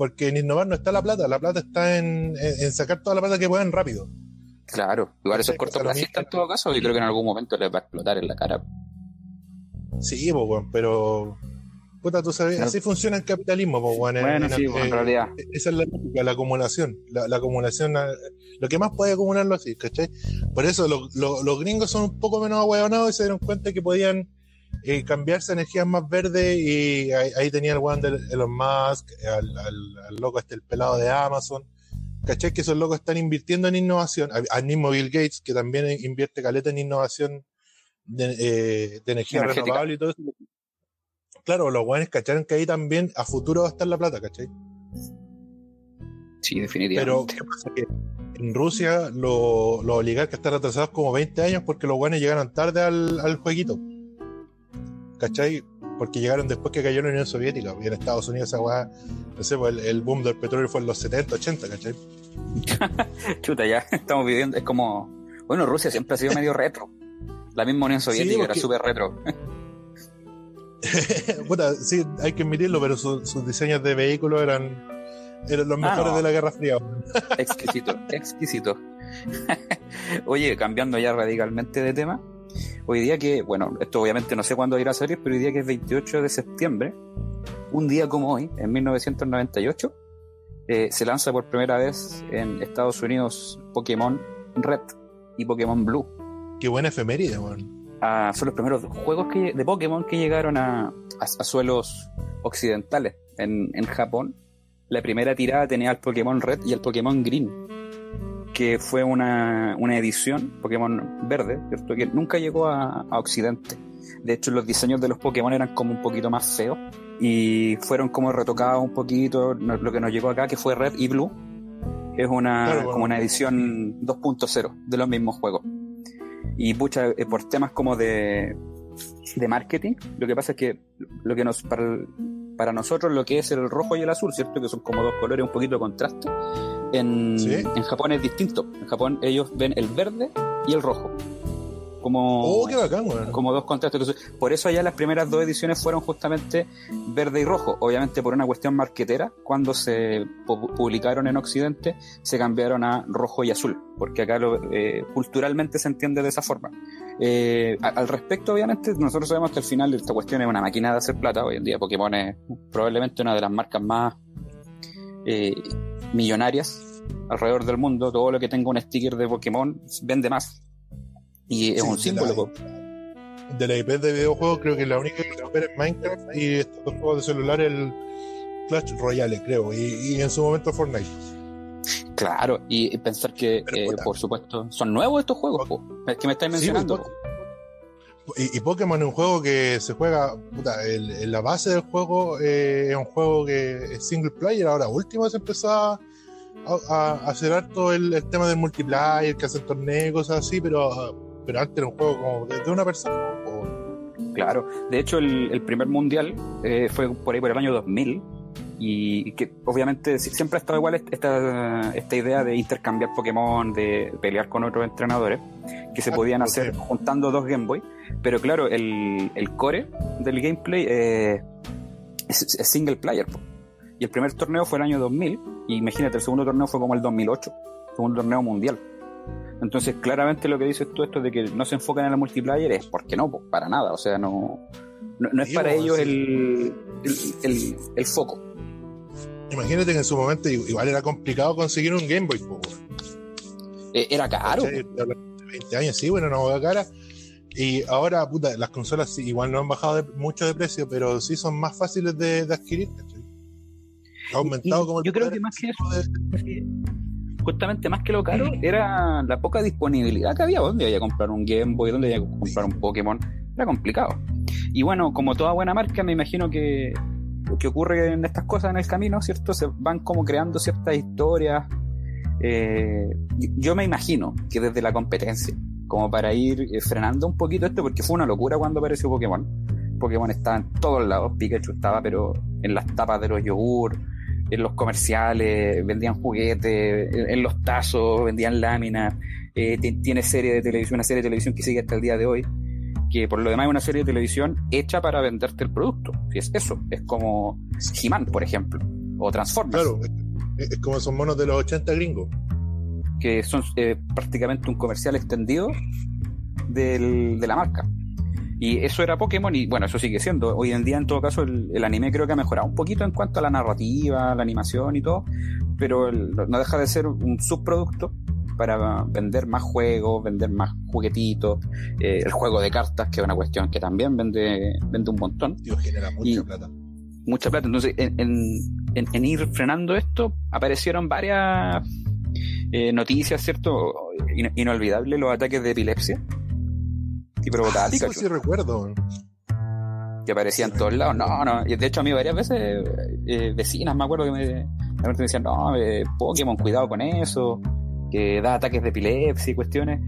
Porque en innovar no está la plata, la plata está en, en- en sacar toda la plata que puedan rápido. Claro, igual eso es Sí, pasa lo cortoplacista mismo. en todo caso, y creo que en algún momento les va a explotar en la cara. Sí, pues, weón, pero. Puta, tú sabes, No. así funciona el capitalismo, pues, en- Bueno, en- sí, pues, en realidad. Esa es la lógica, la acumulación. La, la acumulación, lo que más puede acumularlo así, ¿cachai? Por eso lo- lo- los gringos son un poco menos ahueonados y se dieron cuenta que podían eh, cambiarse a energías más verdes y ahí, ahí tenía el weón de Elon Musk, al, al- al loco este, el pelado de Amazon. ¿Cachai? Que esos locos están invirtiendo en innovación. Al mismo Bill Gates, que también invierte caleta en innovación de, eh, de energía Energética. renovable y todo eso. Claro, los weones cacharon que ahí también a futuro va a estar la plata, ¿cachai? Sí, Pero, definitivamente. ¿qué pasa? Que en Rusia lo- los oligarcas están atrasados como 20 años porque los buenos llegaron tarde al, al jueguito. ¿Cachai? Porque llegaron después que cayó la Unión Soviética. Y en Estados Unidos esa weá, no sé, pues el, el boom del petróleo fue en los 70, 80, ¿cachai? Chuta, ya estamos viviendo, es como, bueno, Rusia siempre ha sido medio retro. La misma Unión Soviética era porque- súper retro. Puta, sí, hay que admitirlo, pero su- sus diseños de vehículos eran, eran los Ah, mejores no. de la Guerra Fría. Exquisito, exquisito. Oye, cambiando ya radicalmente de tema, hoy día que, bueno, esto obviamente no sé cuándo irá a salir, pero hoy día que es 28 de septiembre, un día como hoy, en 1998, eh, se lanza por primera vez en Estados Unidos Pokémon Red y Pokémon Blue. Qué buena efeméride, weón. Ah, son los primeros juegos que, de Pokémon que llegaron a, a- a suelos occidentales. En, en Japón, la primera tirada tenía el Pokémon Red y el Pokémon Green, que fue una, una edición Pokémon verde, ¿cierto? que nunca llegó a, a Occidente. De hecho, los diseños de los Pokémon eran como un poquito más feos y fueron como retocados un poquito. no- Lo que nos llegó acá, que fue Red y Blue, es una, Claro, bueno. como una edición 2.0 de los mismos juegos. Y pucha, eh, por temas como de, de marketing, lo que pasa es que lo que nos para, para nosotros lo que es el rojo y el azul, ¿cierto? Que son como dos colores un poquito de contraste. En, Sí. en Japón es distinto. En Japón ellos ven el verde y el rojo. Como, Oh, qué bacán, weón. como dos contrastes. Por eso allá las primeras dos ediciones fueron justamente verde y rojo. Obviamente por una cuestión marquetera, cuando se pu- publicaron en Occidente, se cambiaron a rojo y azul, porque acá lo, eh, culturalmente se entiende de esa forma. Eh, al respecto, obviamente, nosotros sabemos que al final esta cuestión es una máquina de hacer plata. Hoy en día Pokémon es probablemente una de las marcas más eh, millonarias alrededor del mundo. Todo lo que tenga un sticker de Pokémon vende más. Y es Sí, un símbolo. la-. De la IP de videojuegos, creo que la única que supera es Minecraft y estos dos juegos de celular, el Clash Royale, creo. Y, y en su momento Fortnite. Claro, y pensar que, eh, por supuesto, son nuevos estos juegos, po. Que me estáis mencionando. Sí, po. Y, Pokémon es un juego que se juega, puta, el- la base del juego eh, es un juego que es single player. Ahora último se empezó a, a, a hacer el, tema del multiplayer, que hacen torneos cosas así, pero, pero antes era un juego como de, una persona. Claro, de hecho el, el primer mundial eh, fue por ahí por el año 2000 y que obviamente si- siempre ha estado igual est- esta, esta idea de intercambiar Pokémon, de pelear con otros entrenadores, que se Ah, podían hacer juntando dos Game Boy, pero claro, el, el core del gameplay eh, es, es single player. po. Y el primer torneo fue el año 2000 y imagínate, el segundo torneo fue como el 2008, segundo torneo mundial. Entonces, claramente lo que dices tú, esto de que no se enfocan en el multiplayer, es porque no, para nada. O sea, no, no, no es para ellos el, el- el foco. Imagínate que en su momento igual era complicado conseguir un Game Boy. po. Eh, era caro. ¿Cachai? Estoy hablando de 20 años, sí, bueno, una hueá cara. Y ahora, puta, las consolas sí, igual no han bajado de- mucho de precio, pero sí son más fáciles de, de adquirir. ¿cachai? Ha aumentado Y como el yo creo que más que de- justamente más que lo caro, era la poca disponibilidad que había. ¿Dónde iba a comprar un Game Boy? ¿Dónde iba a comprar un Pokémon? Era complicado. Y bueno, como toda buena marca, me imagino que que ocurre en estas cosas en el camino, ¿cierto? Se van como creando ciertas historias. Eh, yo me imagino que desde la competencia, como para ir eh, frenando un poquito esto, porque fue una locura cuando apareció Pokémon. Pokémon estaba en todos lados, Pikachu estaba, pero en las tapas de los yogur, en los comerciales, vendían juguetes, en, los tazos, vendían láminas. Eh, tiene serie de televisión, una serie de televisión que sigue hasta el día de hoy, que por lo demás es una serie de televisión hecha para venderte el producto. Si es eso, es como He-Man, por ejemplo, o Transformers. Claro, es, como esos monos de los 80 gringos. Que son eh, prácticamente un comercial extendido del, de la marca. Y eso era Pokémon y bueno, eso sigue siendo. Hoy en día, en todo caso, el, anime creo que ha mejorado un poquito en cuanto a la narrativa, la animación y todo, pero no deja de ser un subproducto para vender más juegos, vender más juguetitos, eh, el juego de cartas, que es una cuestión que también vende, vende un montón. Tío, genera mucha plata. Mucha plata. Entonces, en, ir frenando esto, aparecieron varias eh, noticias, ¿cierto? inolvidable los ataques de epilepsia y provocaba ah, Sí, recuerdo. Que aparecía en todos lados. No, no. Y de hecho, a mí varias veces, eh, vecinas, me acuerdo que me, me decían, no, eh, Pokémon, cuidado con eso, que da ataques de epilepsia y cuestiones.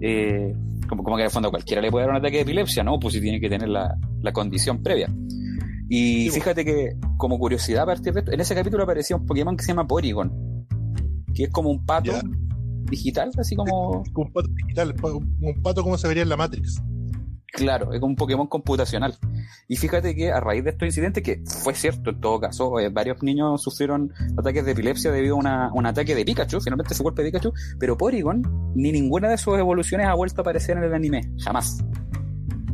Eh, como, como que el fondo cualquiera le puede dar un ataque de epilepsia, ¿no? Pues si tiene que tener la, la condición previa. Y fíjate que, como curiosidad a partir de esto, en ese capítulo aparecía un Pokémon que se llama Porygon, que es como un pato digital, así como. Un pato digital, un pato como se vería en la Matrix. Claro, es un Pokémon computacional. Y fíjate que a raíz de estos incidentes, que fue cierto en todo caso, eh, varios niños sufrieron ataques de epilepsia debido a un ataque de Pikachu, finalmente fue golpe de Pikachu, pero Porygon, ni ninguna de sus evoluciones ha vuelto a aparecer en el anime, jamás.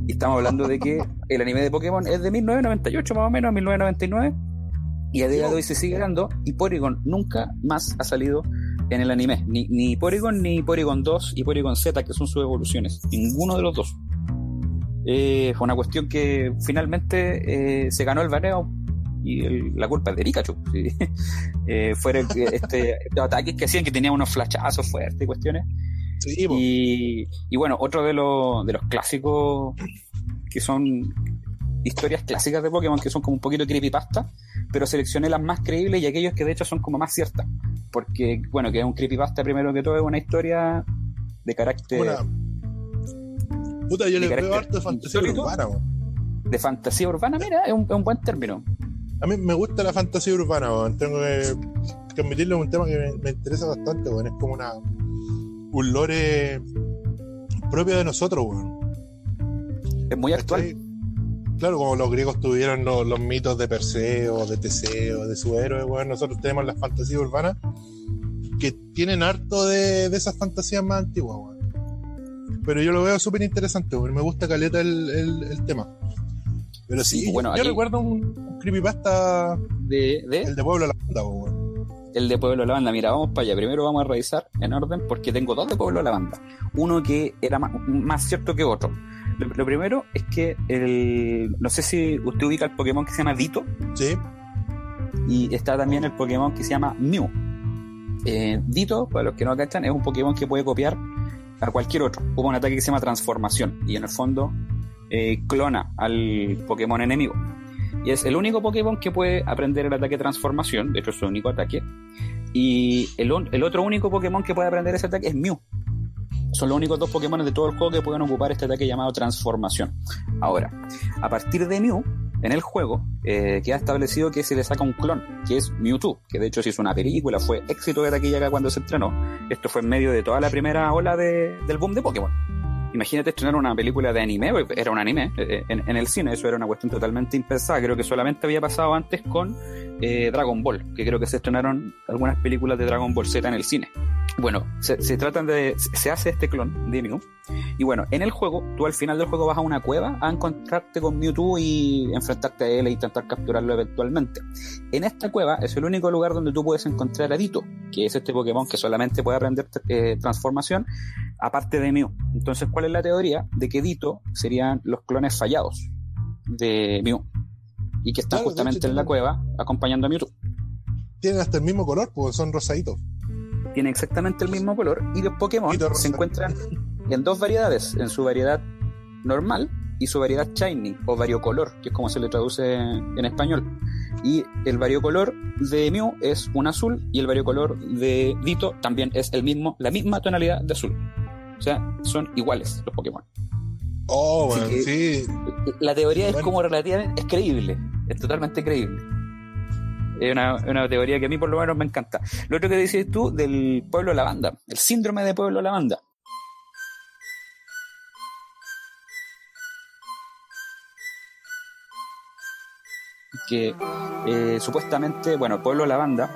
Y estamos hablando de que el anime de Pokémon es de 1998 más o menos, 1999, y a día de hoy se sigue dando, y Porygon nunca más ha salido en el anime. Ni, ni Porygon, ni Porygon 2 y Porygon Z, que son sus evoluciones. Ninguno de los dos. Eh, fue una cuestión que finalmente eh, se ganó el baneo y la culpa es de Pikachu. eh, fueron este, estos ataques que hacían que tenían unos flashazos fuertes y cuestiones. y, y, bueno, otro de, los de los clásicos que son historias clásicas de Pokémon que son como un poquito creepypasta, pero seleccioné las más creíbles y aquellos que de hecho son como más ciertas porque, bueno, que es un creepypasta primero que todo, es una historia de carácter. Puta, yo le veo harto de fantasía urbana, De fantasía urbana, mira, es un, buen término. A mí me gusta la fantasía urbana, tengo que, admitirlo, es un tema que me, interesa bastante, bueno. es como una un lore propio de nosotros, bueno. Es muy actual. Claro, como los griegos tuvieron los, mitos de Perseo, de Teseo, de su héroe, bueno, nosotros tenemos las fantasías urbanas que tienen harto de, esas fantasías más antiguas, bueno. Pero yo lo veo súper interesante, me gusta caleta el, tema. Pero sí, bueno, yo, recuerdo un, creepypasta de, el de Pueblo de la Banda, bueno. El de Pueblo de la Banda, mira, vamos para allá. Primero vamos a revisar en orden porque tengo dos de Pueblo de la Banda. Uno que era más cierto que otro. Lo, primero es que el, no sé si usted ubica el Pokémon que se llama Dito. Sí. Y está también el Pokémon que se llama Mew. Eh, Dito, para los que no cachan, es un Pokémon que puede copiar a cualquier otro. Hubo un ataque que se llama Transformación y en el fondo eh, clona al Pokémon enemigo. Y es el único Pokémon que puede aprender el ataque Transformación, de hecho es su único ataque. Y el, el otro único Pokémon que puede aprender ese ataque es Mew. Son los únicos dos Pokémon de todo el juego que pueden ocupar este ataque llamado Transformación. Ahora, a partir de Mew, en el juego, eh, queda establecido que se le saca un clon, que es Mewtwo, que de hecho se hizo una película, fue éxito de taquilla acá cuando se estrenó. Esto fue en medio de toda la primera ola del boom de Pokémon. Imagínate estrenar una película de anime, era un anime eh, en, el cine, eso era una cuestión totalmente impensada. Creo que solamente había pasado antes con eh, Dragon Ball, que creo que se estrenaron algunas películas de Dragon Ball Z en el cine. Bueno, se, tratan de. Se hace este clon de Mew. Y bueno, en el juego, tú al final del juego vas a una cueva a encontrarte con Mewtwo y enfrentarte a él e intentar capturarlo eventualmente. En esta cueva es el único lugar donde tú puedes encontrar a Dito, que es este Pokémon que solamente puede aprender eh, transformación, aparte de Mew. Entonces, ¿cuál es la teoría? De que Dito serían los clones fallados de Mew. Y que están justamente en la cueva acompañando a Mewtwo. Tienen hasta el mismo color, porque son rosaditos. tiene exactamente el mismo color y los Pokémon Poquito se encuentran en dos variedades, en su variedad normal y su variedad shiny o variocolor, que es como se le traduce en español. Y el variocolor de Mew es un azul y el variocolor de Dito también es el mismo, la misma tonalidad de azul. O sea, son iguales los Pokémon. Oh, que- sí. La teoría es Bueno. como relativamente, es creíble, es totalmente creíble. Es una, teoría que a mí por lo menos me encanta. Lo otro que decís tú del pueblo lavanda, el síndrome de pueblo lavanda. Que eh, supuestamente, bueno, el pueblo lavanda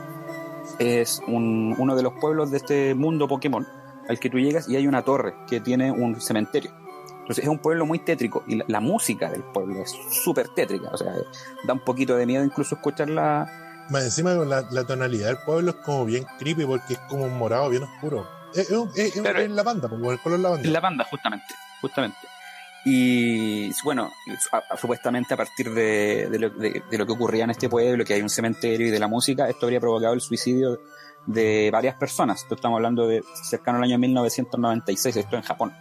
es un- uno de los pueblos de este mundo Pokémon al que tú llegas y hay una torre que tiene un cementerio. Entonces es un pueblo muy tétrico y la, la música del pueblo es súper tétrica. O sea, da un poquito de miedo incluso escucharla. Más encima la, la tonalidad del pueblo es como bien creepy porque es como un morado bien oscuro. Es, es, es- es- es lavanda, como el color lavanda. En la banda, justamente. Justamente. Y bueno, a- a- supuestamente a partir de, de lo, de- de lo que ocurría en este pueblo, que hay un cementerio y de la música, esto habría provocado el suicidio de varias personas. Esto estamos hablando de cercano al año 1996, esto en Japón.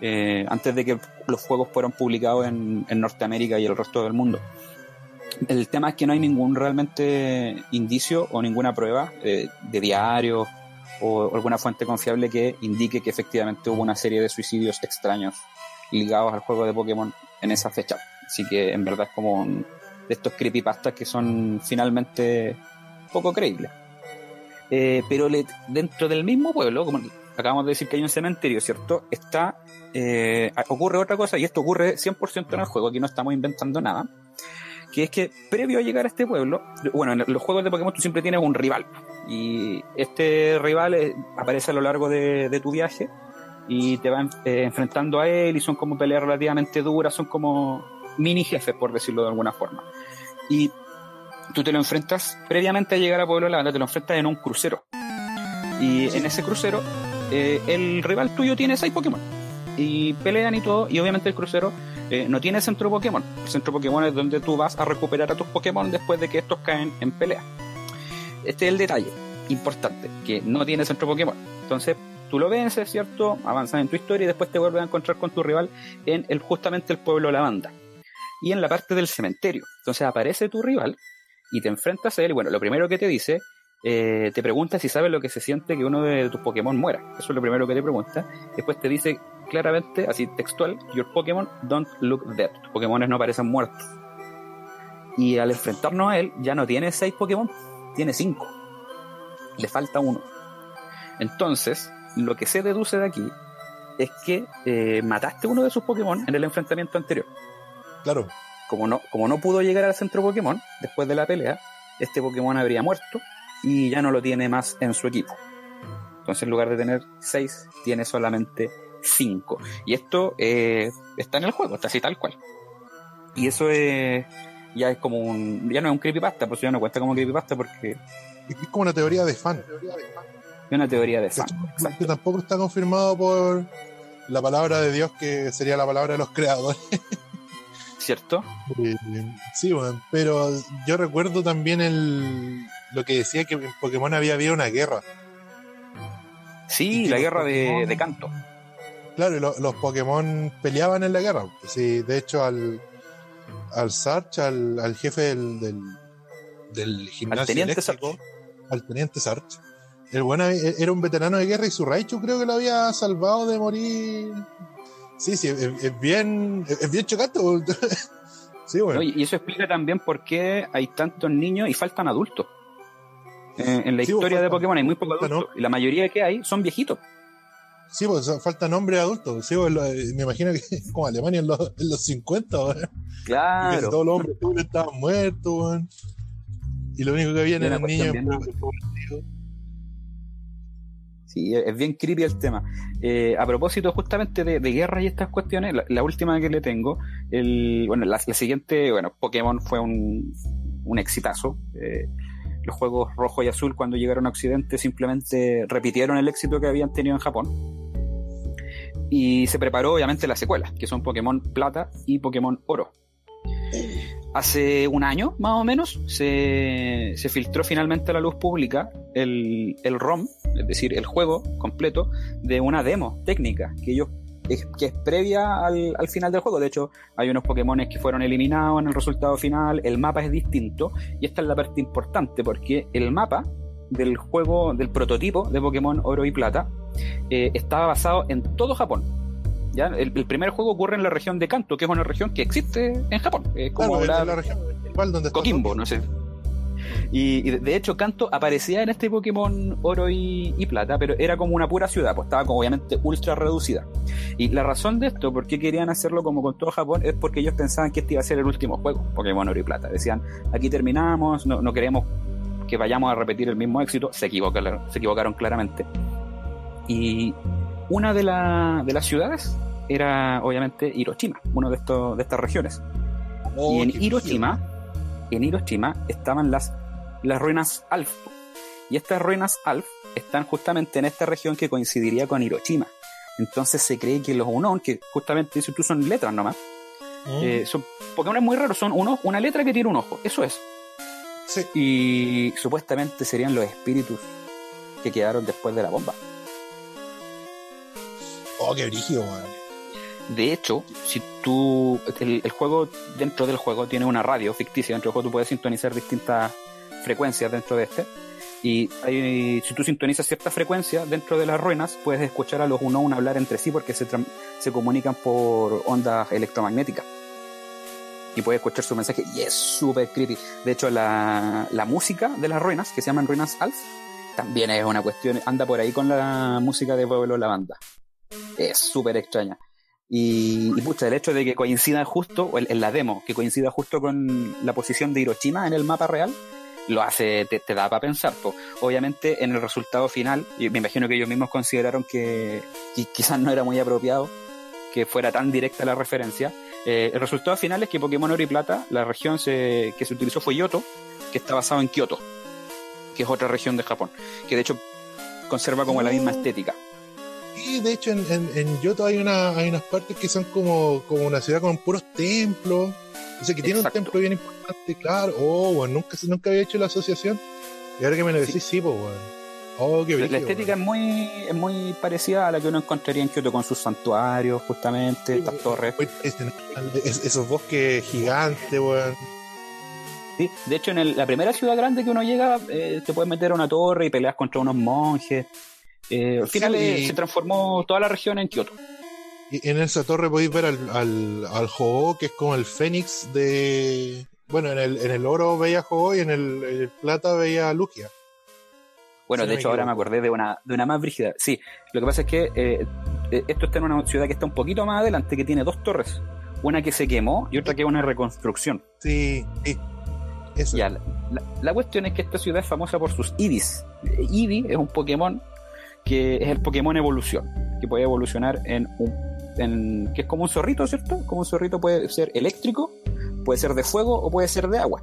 Eh, antes de que los juegos fueran publicados en, Norteamérica y el resto del mundo. El tema es que no hay ningún realmente indicio o ninguna prueba eh, de diario o alguna fuente confiable que indique que efectivamente hubo una serie de suicidios extraños ligados al juego de Pokémon en esa fecha. Así que en verdad es como un- de estos creepypastas que son finalmente poco creíbles. Eh, pero le- dentro del mismo pueblo, como acabamos de decir que hay un cementerio, ¿cierto? Está, eh, ocurre otra cosa, y esto ocurre 100% en el juego, aquí no estamos inventando nada, que es que previo a llegar a este pueblo, bueno, en los juegos de Pokémon tú siempre tienes un rival, y este rival eh, aparece a lo largo de, de tu viaje, y te van eh, enfrentando a él, y son como peleas relativamente duras, son como mini jefes, por decirlo de alguna forma. Y tú te lo enfrentas, previamente a llegar a Pueblo de la Banda, te lo enfrentas en un crucero. Y en ese crucero, eh, el rival tuyo tiene seis Pokémon. Y pelean y todo, y obviamente el crucero eh, no tiene centro Pokémon. El centro Pokémon es donde tú vas a recuperar a tus Pokémon después de que estos caen en pelea. Este es el detalle importante, que no tiene centro Pokémon. Entonces, tú lo vences, ¿cierto? Avanzas en tu historia y después te vuelves a encontrar con tu rival en el, justamente el pueblo Lavanda. Y en la parte del cementerio. Entonces aparece tu rival y te enfrentas a él. Y bueno, lo primero que te dice, eh, te pregunta si sabes lo que se siente que uno de tus Pokémon muera. Eso es lo primero que te pregunta. Después te dice claramente, así textual, Your Pokémon don't look dead. Tus Pokémon no parecen muertos. Y al enfrentarnos a él, ya no tiene seis Pokémon, tiene cinco. Le falta uno. Entonces, lo que se deduce de aquí es que eh, mataste uno de sus Pokémon en el enfrentamiento anterior Claro. Como no, como no pudo llegar al centro Pokémon después de la pelea, este Pokémon habría muerto y ya no lo tiene más en su equipo. Entonces, en lugar de tener 6, tiene solamente 5. Y esto eh, está en el juego, está así tal cual. Y eso es, ya es como un. Ya no es un creepypasta, por eso ya no cuenta como creepypasta porque Es como una teoría de fan. es una teoría de fan. Que tampoco está confirmado por la palabra de Dios, que sería la palabra de los creadores. ¿Cierto? Eh, Sí, bueno, pero yo recuerdo también el lo que decía que en Pokémon había habido una guerra. Sí, la guerra de, Pokémon- de canto. Claro, lo- los Pokémon peleaban en la guerra. Sí, de hecho, al, al Sarch, al, al jefe del, del, del gimnasio teniente eléctrico, Sarch. al teniente Sarch, el bueno era un veterano de guerra y su Raichu creo que lo había salvado de morir. Sí, sí, es, es bien, es, bien chocante. sí, bueno. ¿no? Y eso explica también por qué hay tantos niños y faltan adultos. Eh, en la Sí, historia de faltan- Pokémon hay muy pocos faltan, adultos. Y la mayoría que hay son viejitos. Sí, pues falta nombre adultos. Sí, pues, me imagino que es como Alemania en los, en los 50, weón. Y casi Claro. todos los hombres estaban muertos, weón. Y lo único que habían Era eran niños. Sí, es bien creepy el tema. Eh, a propósito justamente de, de guerra y estas cuestiones, la, última que le tengo, el, bueno, la, la siguiente, bueno, Pokémon fue un, un exitazo. Eh, los juegos rojo y azul cuando llegaron a Occidente simplemente repitieron el éxito que habían tenido en Japón. Y se preparó obviamente la secuela, que son Pokémon Plata y Pokémon Oro. Hace un año, más o menos, se, se filtró finalmente a la luz pública el, el ROM, es decir, el juego completo, de una demo técnica que ellos que es previa al, al, final del juego. De hecho, hay unos Pokémon que fueron eliminados en el resultado final, el mapa es distinto, y esta es la parte importante, porque el mapa del juego, del prototipo de Pokémon Oro y Plata, eh, estaba basado en todo Japón. ¿Ya? El, el, primer juego ocurre en la región de Kanto, que es una región que existe en Japón. Es como claro, la, la, región igual donde está Coquimbo, no sé. Y, y, de hecho, Kanto aparecía en este Pokémon Oro y, y, Plata, pero era como una pura ciudad, pues estaba como obviamente ultra reducida. Y la razón de esto, por qué querían hacerlo como con todo Japón, es porque ellos pensaban que este iba a ser el último juego, Pokémon Oro y Plata. Decían, aquí terminamos, no, no queremos que vayamos a repetir el mismo éxito, se equivocaron, se equivocaron claramente. Y una de, la, de las ciudades era obviamente Hiroshima, uno de, estos, de estas regiones. Oh, y en Hiroshima, en Hiroshima estaban las, las ruinas Alf. Y estas ruinas Alf están justamente en esta región que coincidiría con Hiroshima. Entonces se cree que los Unon, que justamente si tú son letras nomás, mm. eh, son Pokémon muy raros, son una letra que tiene un ojo, eso es. Sí. Y supuestamente serían los espíritus que quedaron después de la bomba. Oh, qué brígido, man. De hecho, si tú. El, juego, dentro del juego, tiene una radio ficticia. Dentro del juego tú puedes sintonizar distintas frecuencias dentro de este. Y si tú sintonizas ciertas frecuencias dentro de las ruinas, puedes escuchar a los Unown hablar entre sí porque se, se comunican por ondas electromagnéticas y puedes escuchar su mensaje y es súper creepy. De hecho, la, la, música de las ruinas, que se llaman Ruinas Alf, también es una cuestión, anda por ahí con la música de Pueblo La Banda. Es súper extraña. Y, y, pucha, el hecho de que coincida justo, o en la demo, que coincida justo con la posición de Hiroshima en el mapa real, lo hace, te, te da para pensar. Pues. Obviamente, en el resultado final, me imagino que ellos mismos consideraron que, quizás no era muy apropiado que fuera tan directa la referencia, eh, el resultado final es que Pokémon Oro y Plata, la región se, que se utilizó fue Yoto, que está basado en Kioto, que es otra región de Japón, que de hecho conserva como la misma estética. Y de hecho en, en, en Yoto hay, una, hay unas partes que son como, como una ciudad con puros templos, o sea que tiene Exacto. un templo bien importante, claro. Oh, bueno, nunca, nunca había hecho la asociación. Y ahora que me lo decís, sí, sí pues, bueno. Oh, qué la, la estética es muy, es muy parecida a la que uno encontraría en Kioto con sus santuarios, justamente, sí, estas torres. Esos bosques gigantes, weón. Sí, de hecho, en el, la primera ciudad grande que uno llega, eh, te puedes meter a una torre y peleas contra unos monjes. Eh, al final sí. eh, se transformó toda la región en Kioto. Y en esa torre podéis ver al, al, al Ho-Oh, que es como el fénix de. Bueno, en el, en el oro veía Ho-Oh y en el, en el plata veía Lugia. Bueno, sí, de hecho, ahora me acordé de una, de una más brígida. Sí, lo que pasa es que eh, esto está en una ciudad que está un poquito más adelante, que tiene dos torres. Una que se quemó y otra que es una reconstrucción. Sí, sí. Eso. Ya, la, la, la, cuestión es que esta ciudad es famosa por sus Eevees. Eevee es un Pokémon que es el Pokémon evolución, que puede evolucionar en un. En, que es como un zorrito, ¿cierto? Como un zorrito puede ser eléctrico, puede ser de fuego o puede ser de agua.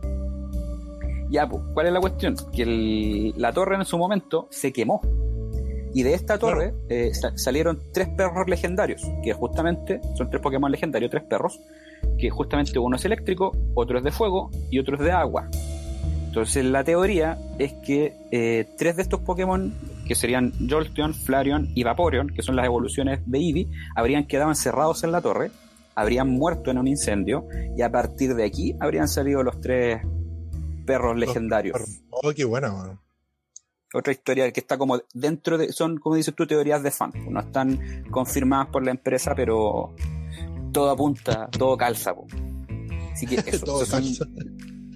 Ya, pues, ¿cuál es la cuestión? Que el, la torre en su momento se quemó. Y de esta torre eh, sa salieron tres perros legendarios, que justamente son tres Pokémon legendarios, tres perros, que justamente uno es eléctrico, otro es de fuego y otro es de agua. Entonces la teoría es que eh, tres de estos Pokémon, que serían Jolteon, Flareon y Vaporeon, que son las evoluciones de Eevee, habrían quedado encerrados en la torre, habrían muerto en un incendio, y a partir de aquí habrían salido los tres perros legendarios. Oh, qué buena. Otra historia que está como dentro de. Son, como dices tú, teorías de fan. No están confirmadas por la empresa, pero todo apunta, todo calza. Po. Así que eso, todo son,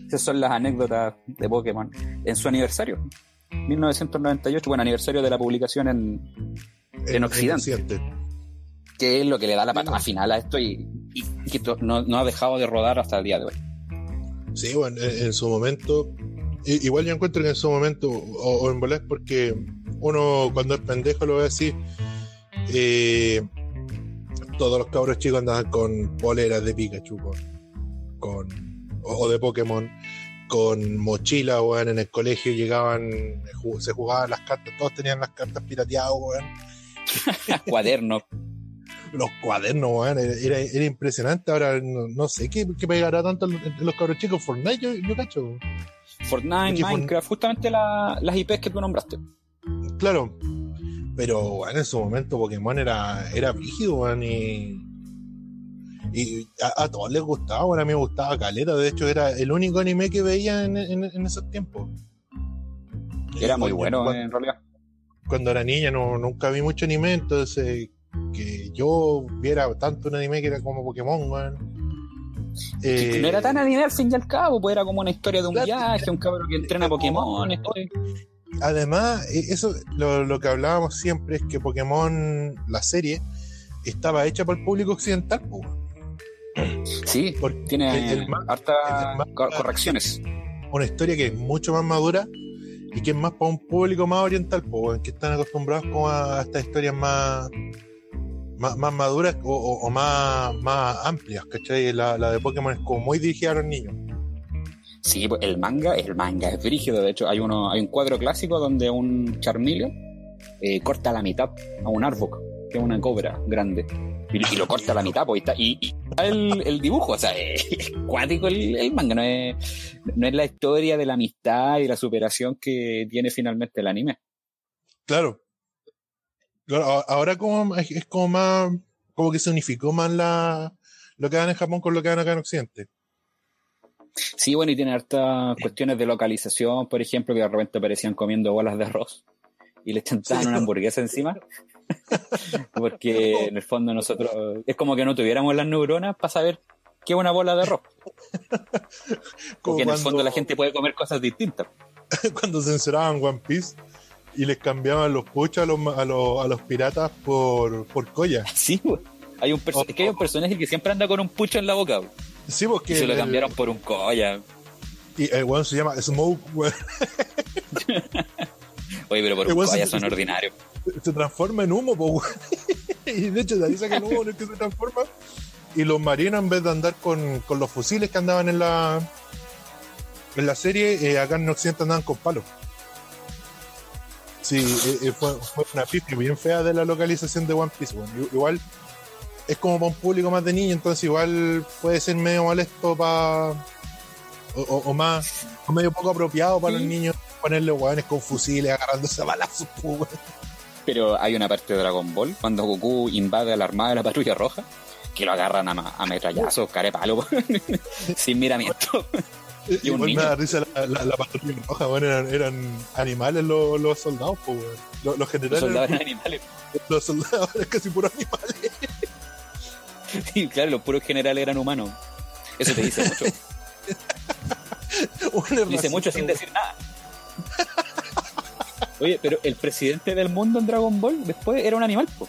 esas son las anécdotas de Pokémon en su aniversario. 1998, bueno, aniversario de la publicación en, en, en Occidente. En que es lo que le da la patada final a esto y, y, y que no, no ha dejado de rodar hasta el día de hoy. Sí, bueno, en, en su momento, igual yo encuentro que en su momento, o, o en volar porque uno cuando es pendejo lo ve así, eh, todos los cabros chicos andaban con poleras de Pikachu, con, con o de Pokémon, con mochila, weón, en el colegio llegaban, se jugaban las cartas, todos tenían las cartas pirateadas, weón. Cuadernos los cuadernos, weón, era, era, impresionante. Ahora no, no sé qué, qué, pegará tanto en los cabros chicos Fortnite, yo, yo cacho. Fortnite, Minecraft, justamente la- las IPs que tú nombraste. Claro. Pero weón, en su momento Pokémon era, era brígido, weón, y. Y a, a todos les gustaba, weón, a mí me gustaba Caleta. De hecho, era el único anime que veía en, en- en esos tiempos. Era muy bueno cuando, en realidad. cuando era niña no, nunca vi mucho anime, entonces que yo viera tanto un anime que era como Pokémon. Que Eh, no era tan anime al fin y al cabo, pues era como una historia de un viaje, un cabrón que entrena Pokémon. Además, eh, eso lo, lo que hablábamos siempre es que Pokémon, la serie, estaba hecha para el público occidental, po. Sí, Porque tiene el- el manga- hartas el manga- co- correcciones. una historia que es mucho más madura y que es más para un público más oriental, weón, que están acostumbrados como a estas historias más, más, más maduras o, o- o más, más amplias, ¿cachai? La, la de Pokémon es como muy dirigida a los niños. Sí, pues, el manga, el manga es brígido. De hecho, hay uno, hay un cuadro clásico donde un Charmeleon eh, corta la mitad a un Arbok, que es una cobra grande. Y, y lo corta a la mitad, pues, y está, y, y está el, el dibujo, o sea, es cuático el, el manga, no es, no es la historia de la amistad y la superación que tiene finalmente el anime. Claro. Ahora como es, es como más, como que se unificó más la, lo que dan en Japón con lo que dan acá en Occidente. Sí, bueno, y tiene hartas cuestiones de localización, por ejemplo, que de repente aparecían comiendo bolas de arroz y le chantaban Sí. una hamburguesa encima. Porque en el fondo nosotros es como que no tuviéramos las neuronas para saber qué es una bola de arroz. Porque en el fondo la gente puede comer cosas distintas. cuando censuraban One Piece y les cambiaban los puchos a los, a los, a los piratas por, por colla. Sí, güey. Hay un perso- es que hay un personaje que siempre anda con un pucho en la boca, güey. Sí, porque Y se lo el- cambiaron por un colla. y el weón se llama Smoke, weón. Oye, pero por un Igual se- colla son ordinarios. Se transforma en humo, po, y de hecho de ahí saca el humo en el que se transforma. Y los marinos, en vez de andar con, con los fusiles que andaban en la en la serie, eh, acá en Occidente andaban con palos. Sí, eh, eh, fue, fue una pifia bien fea de la localización de One Piece. I- Igual es como para un público más de niño, entonces igual puede ser medio molesto para. O, o- o más. O medio poco apropiado para Sí. los niños ponerle hueones con fusiles agarrándose a balazos, weón. Pero hay una parte de Dragon Ball cuando Goku invade a la armada de la patrulla roja que lo agarran a, a metrallazos, carepalo, sin miramiento. Y un niño. risa la, la, la patrulla roja, weón, eran, eran animales los, los soldados, weón. Los, los Los generales, soldados eran- animales. los soldados eran casi puros animales. Y claro, los puros generales eran humanos. Eso te dice mucho. Dice racista, mucho sin decir nada. Oye, pero el presidente del mundo en Dragon Ball después era un animal, po.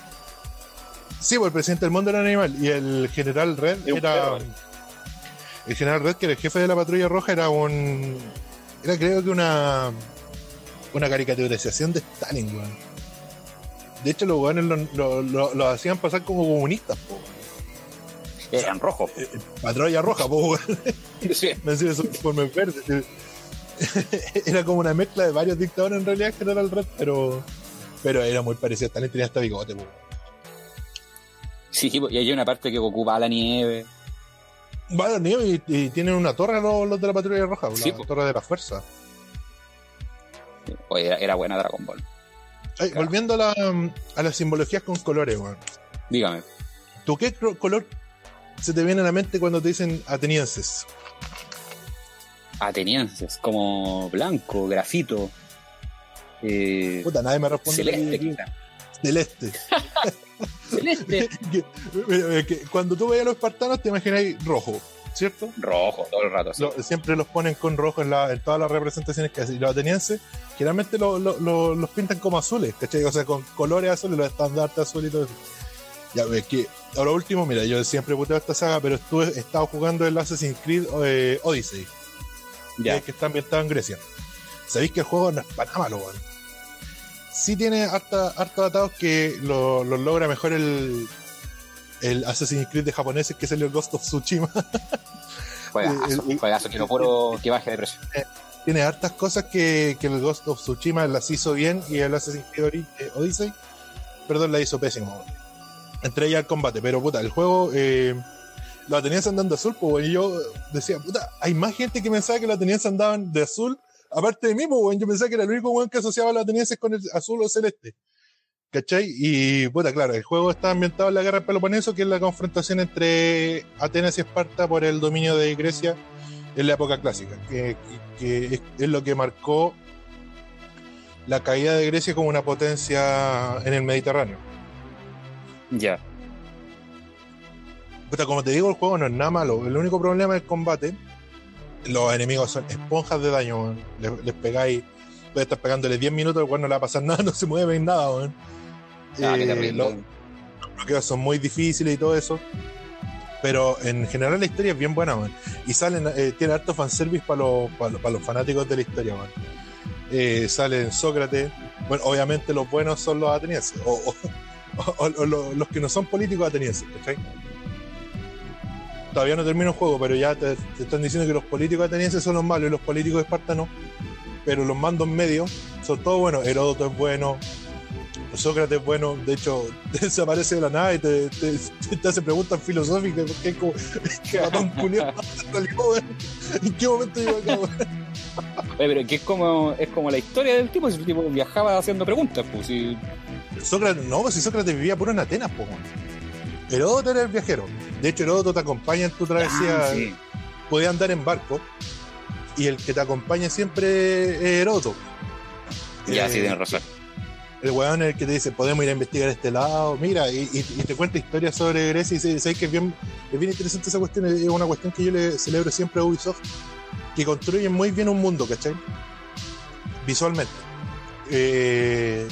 Sí, pues el presidente del mundo era un animal y el general Red Era un era. perro. El general Red, que era el jefe de la patrulla roja, era un. Era creo que una. Una caricaturización de Stalin, weón. De hecho, los weones lo, lo, lo- lo hacían pasar como comunistas, po. Eran rojos. Eh, eh, Patrulla roja, po, weón. Sí. Me decía eso uniforme verde. Era como una mezcla de varios dictadores en realidad, General Red, pero. Pero era muy parecido. Stalin tenía hasta bigote. Sí, y hay una parte que Goku va a la nieve. Va a la nieve y, y tienen una torre los, los de la patrulla roja, Sí, la po. torre de la fuerza. Oye, era, era buena Dragon Ball. Ay, Claro. Volviendo a, la, a las simbologías con colores, weón. Dígame. ¿Tú qué color se te viene a la mente cuando te dicen atenienses? Atenienses, como blanco, grafito. Eh, Puta, nadie me responde. celeste, que-. Celeste. Celeste. Cuando tú veías a los espartanos te imagináis rojo, ¿cierto? Rojo, todo el rato. Lo- siempre los ponen con rojo en, la, en todas las representaciones que hacen. Y los atenienses generalmente lo- lo- lo- los pintan como azules, ¿cachai? O sea, con colores azules, los estandartes azules y todo eso. Ya ves que, ahora último, mira, yo siempre puteo esta saga, pero estuve, he estado jugando el Assassin's Creed eh, Odyssey, ya. que, está ambientado en Grecia. Sabéis que el juego no es para nada malo, weón. Sí tiene harta- hartos atados que lo, lo logra mejor el, el Assassin's Creed de japoneses que salió el Ghost of Tsushima. Juegazo, quiero puro que baje de precio. tiene hartas cosas que, que el Ghost of Tsushima las hizo bien y el Assassin's Creed eh, Odyssey, perdón, la hizo pésimo. Entre ellas el combate, pero puta, el juego eh, lo tenías andando azul, pues, y yo decía, puta, hay más gente que pensaba que lo tenías andaban de azul Aparte de mí, pues, yo pensaba que era el único weón que asociaba a los atenienses con el azul o celeste. ¿Cachai? Y, puta, claro, el juego está ambientado en la guerra del Peloponeso, que es la confrontación entre Atenas y Esparta por el dominio de Grecia en la época clásica, que, es lo que marcó la caída de Grecia como una potencia en el Mediterráneo. Ya. Puta, como te digo, el juego no es nada malo. El único problema es el combate. Los enemigos son esponjas de daño. Les, les pegáis, puedes estar pegándole 10 minutos, el weón no le va a pasar nada, no se mueve nada, weón. Ah, Eh, terrible. los bloqueos son muy difíciles y todo eso. Pero en general la historia es bien buena, weón. Y salen, eh, tiene harto fanservice para los, para los, los fanáticos de la historia. Eh, salen Sócrates. Bueno, obviamente los buenos son los atenienses. O, o- o- o lo- los que no son políticos atenienses, ¿cachai? Todavía no termina el juego, pero ya te, te están diciendo que los políticos atenienses son los malos y los políticos espartanos. Pero los mandos medios son todos buenos. Heródoto es bueno, Sócrates es bueno. De hecho, desaparece de la nada y te, te, te hace preguntas filosóficas. Porque es como, qué momento llegó acá, weón? Oye, pero que es como, es como la historia del tipo, si el tipo viajaba haciendo preguntas, pues, y Sócrates, no, pues si Sócrates vivía puro en Atenas, weón. Heródoto era el viajero. De hecho, Heródoto te acompaña en tu travesía. Ah, sí. Podía andar en barco. Y el que te acompaña siempre es Heródoto. Ya, Eh, sí, tienes razón. El weón es el que te dice, podemos ir a investigar este lado, mira, y, y- y te cuenta historias sobre Grecia y sabes que es bien, es bien interesante esa cuestión, es una cuestión que yo le celebro siempre a Ubisoft, que construyen muy bien un mundo, ¿cachai? Visualmente. Eh,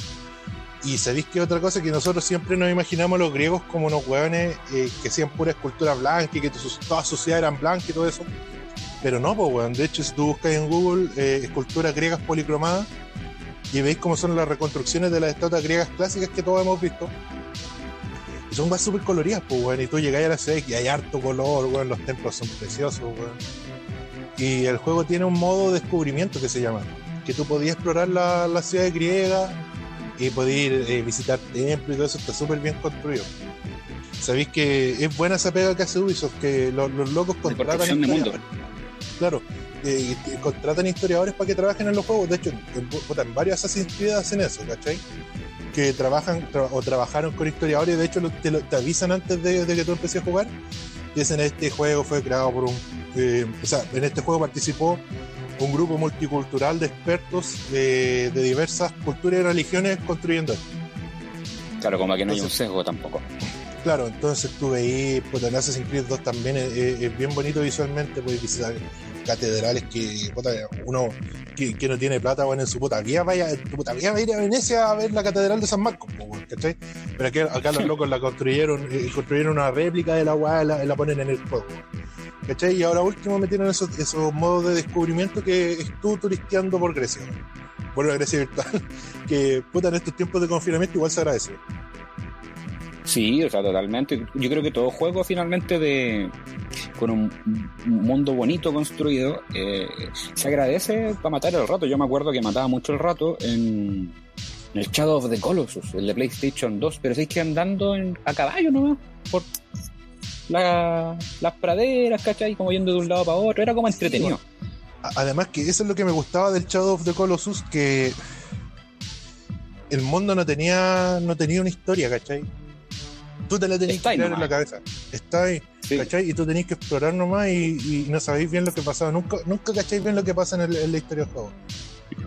y sabéis que otra cosa que nosotros siempre nos imaginamos a los griegos como unos weones eh, que hacían pura escultura blanca y que sus ciudades eran blancas y todo eso. Pero no, pues weón, de hecho si tú buscas en Google eh, esculturas griegas policromadas, y veis cómo son las reconstrucciones de las estatuas griegas clásicas que todos hemos visto. Y son más súper coloridas, pues, weón. Y tú llegáis a la ciudad y hay harto color, weón. Los templos son preciosos, weón. Y el juego tiene un modo de descubrimiento que se llama. Que tú podías explorar la, la ciudad griega y podías ir, eh, visitar templos y todo eso. Está súper bien construido. Sabéis que es buena esa pega que hace Ubisoft, que los, los locos contratan de mundo. Claro, eh, contratan historiadores para que trabajen en los juegos. De hecho, en, en varios Assassin's Creed hacen eso, ¿cachai? Que trabajan tra- o trabajaron con historiadores. De hecho, te, te avisan antes de, de que tú empieces a jugar. Dicen, este juego fue creado por un... eh, o sea, en este juego participó un grupo multicultural de expertos eh, de diversas culturas y religiones construyendo esto. Claro, como que no hay un Entonces- sesgo tampoco. Claro, entonces tú veís, puta, en Assassin's Creed 2 también es, es- es bien bonito visualmente, puedes visitar catedrales que, puta, uno que, que no tiene plata, bueno, en su puta vida vaya, en tu puta vida va a ir a Venecia a ver la catedral de San Marcos, ¿cachai? Pero aquí, acá los locos la construyeron, eh, construyeron una réplica de la weá y la, la ponen en el juego. ¿Cachai? Y ahora último metieron esos, modos de descubrimiento que es tú turisteando por Grecia. Vuelve a Grecia virtual, que puta en estos tiempos de confinamiento igual se agradece. Sí, o sea, totalmente. Yo creo que todo juego finalmente de con un, un mundo bonito construido eh, se agradece para matar el rato. Yo me acuerdo que mataba mucho el rato en, el Shadow of the Colossus, el de PlayStation 2, pero sí que andando a caballo nomás por la- las praderas, ¿cachai? Como yendo de un lado para otro, era como entretenido. Además que eso es lo que me gustaba del Shadow of the Colossus, que el mundo no tenía, no tenía una historia, ¿cachai? Tú te la tenías que crear en la cabeza. Está ahí, Sí. ¿cachai? Y tú tenías que explorar nomás y, y no sabéis bien lo que pasaba. Nunca, nunca cacháis bien lo que pasa en, el- en la historia del juego.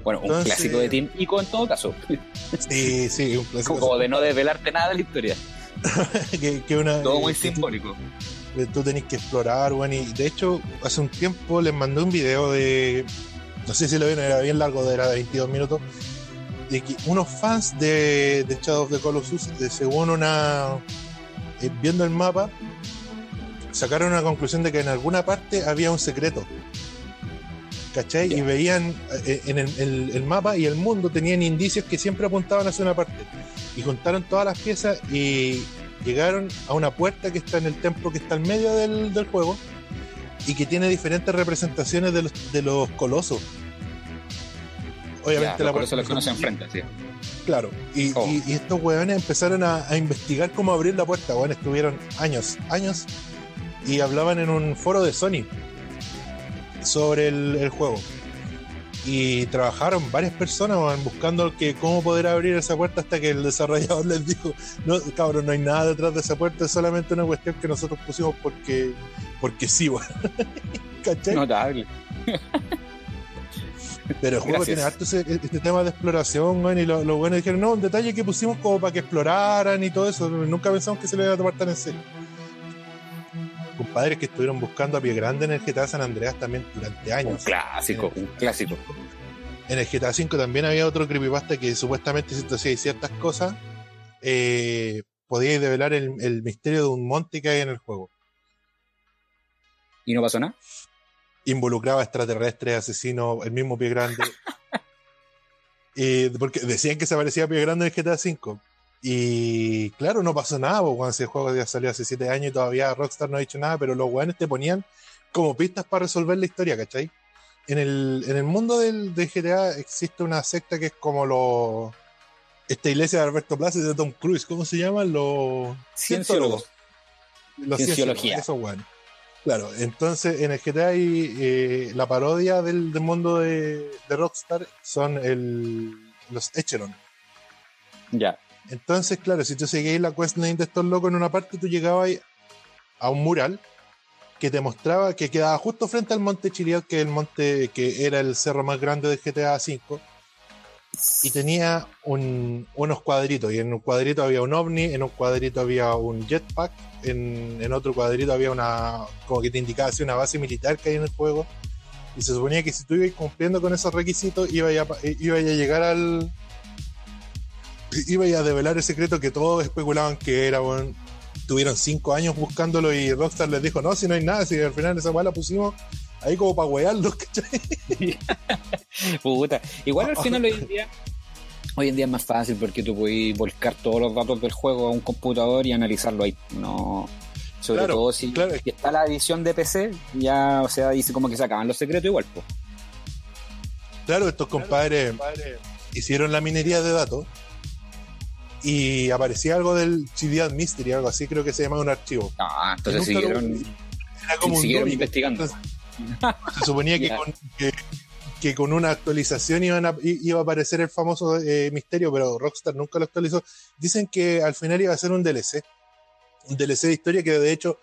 Bueno, un Entonces- clásico de Team Ico en todo caso. Sí, sí, un clásico. Como de no desvelarte nada de la historia. que, que una, Todo eh, muy tú- simbólico. que tú tenés que explorar, bueno, y de hecho, hace un tiempo les mandé un video de, no sé si lo vieron, era bien largo, era de 22 minutos, de que unos fans de, de Shadow of the Colossus, de, según una, eh, viendo el mapa, sacaron una conclusión de que en alguna parte había un secreto. ¿Cachai? Y veían eh, en el, el- el mapa y el mundo tenían indicios que siempre apuntaban hacia una parte. Y juntaron todas las piezas y llegaron a una puerta que está en el templo que está en medio del, del juego y que tiene diferentes representaciones de los, de los colosos. Obviamente Ya, la por eso puerta los que uno se enfrenta, sí. Claro, y, Oh. y- y estos weones empezaron a, a investigar cómo abrir la puerta. Bueno, estuvieron años, años, y hablaban en un foro de Sony sobre el, el juego. y trabajaron varias personas buscando que cómo poder abrir esa puerta hasta que el desarrollador les dijo, no, cabrón, no hay nada detrás de esa puerta, es solamente una cuestión que nosotros pusimos porque, porque sí, weón. ¿Cachai? Notable. Pero el juego Gracias. tiene harto ese- este tema de exploración, weón, y lo, lo bueno dijeron, no, un detalle que pusimos como para que exploraran y todo eso, nunca pensamos que se lo iba a tomar tan en serio. Compadres que estuvieron buscando a pie grande en el GTA San Andreas también durante Un años. clásico, un clásico. En el GTA V también había otro creepypasta que supuestamente si tú hacías ciertas cosas, eh, podíais develar el, el misterio de un monte que hay en el juego. ¿Y no pasó nada? Involucraba extraterrestres, asesinos, el mismo pie grande. Y porque decían que se parecía a pie grande en el GTA V. Y claro, no pasó nada, porque cuando ese juego ya salió hace 7 años y todavía Rockstar no ha dicho nada, pero los weones te ponían como pistas para resolver la historia, ¿cachai? En el, en el mundo del, de GTA existe una secta que es como lo esta iglesia de Alberto Plaza y de Tom Cruise, ¿cómo se llaman? Los Cienciólogo. Los Cienciología. cienciólogos, esos weones. Claro, entonces en el GTA hay eh, la parodia del, del mundo de, de Rockstar son el, los Echelon. Ya. Entonces, claro, si tú seguías la questline de estos locos en una parte, tú llegabas a un mural que te mostraba que quedaba justo frente al monte Chiliad, que el monte que era el cerro más grande del GTA V, y tenía un- unos cuadritos, y en un cuadrito había un ovni, en un cuadrito había un jetpack, en, otro cuadrito había una, como que te indicaba una base militar que hay en el juego, y se suponía que si tú ibas cumpliendo con esos requisitos, ibas a, ibas a llegar al, iba a develar el secreto que todos especulaban que era, weón. Tuvieron cinco años buscándolo y Rockstar les dijo, no, si no hay nada, si al final esa weá la pusimos ahí como para wearlos, ¿cachai? Puta. Igual al final hoy en día. Hoy en día es más fácil porque tú puedes volcar todos los datos del juego a un computador y analizarlo ahí. No. Sobre Claro, todo si, claro. si está la edición de PC, ya, o sea, dice como que se acaban los secretos igual, pues. Claro, estos compadres hicieron la minería de datos y aparecía algo del Chidiad Mystery, algo así, creo que se llamaba un archivo. Ah, entonces siguieron, Era como un siguieron investigando. Entonces, se suponía que con, que, que con una actualización iban a- iba a aparecer el famoso eh, misterio, pero Rockstar nunca lo actualizó. Dicen que al final iba a ser un DLC. Un DLC de historia que de hecho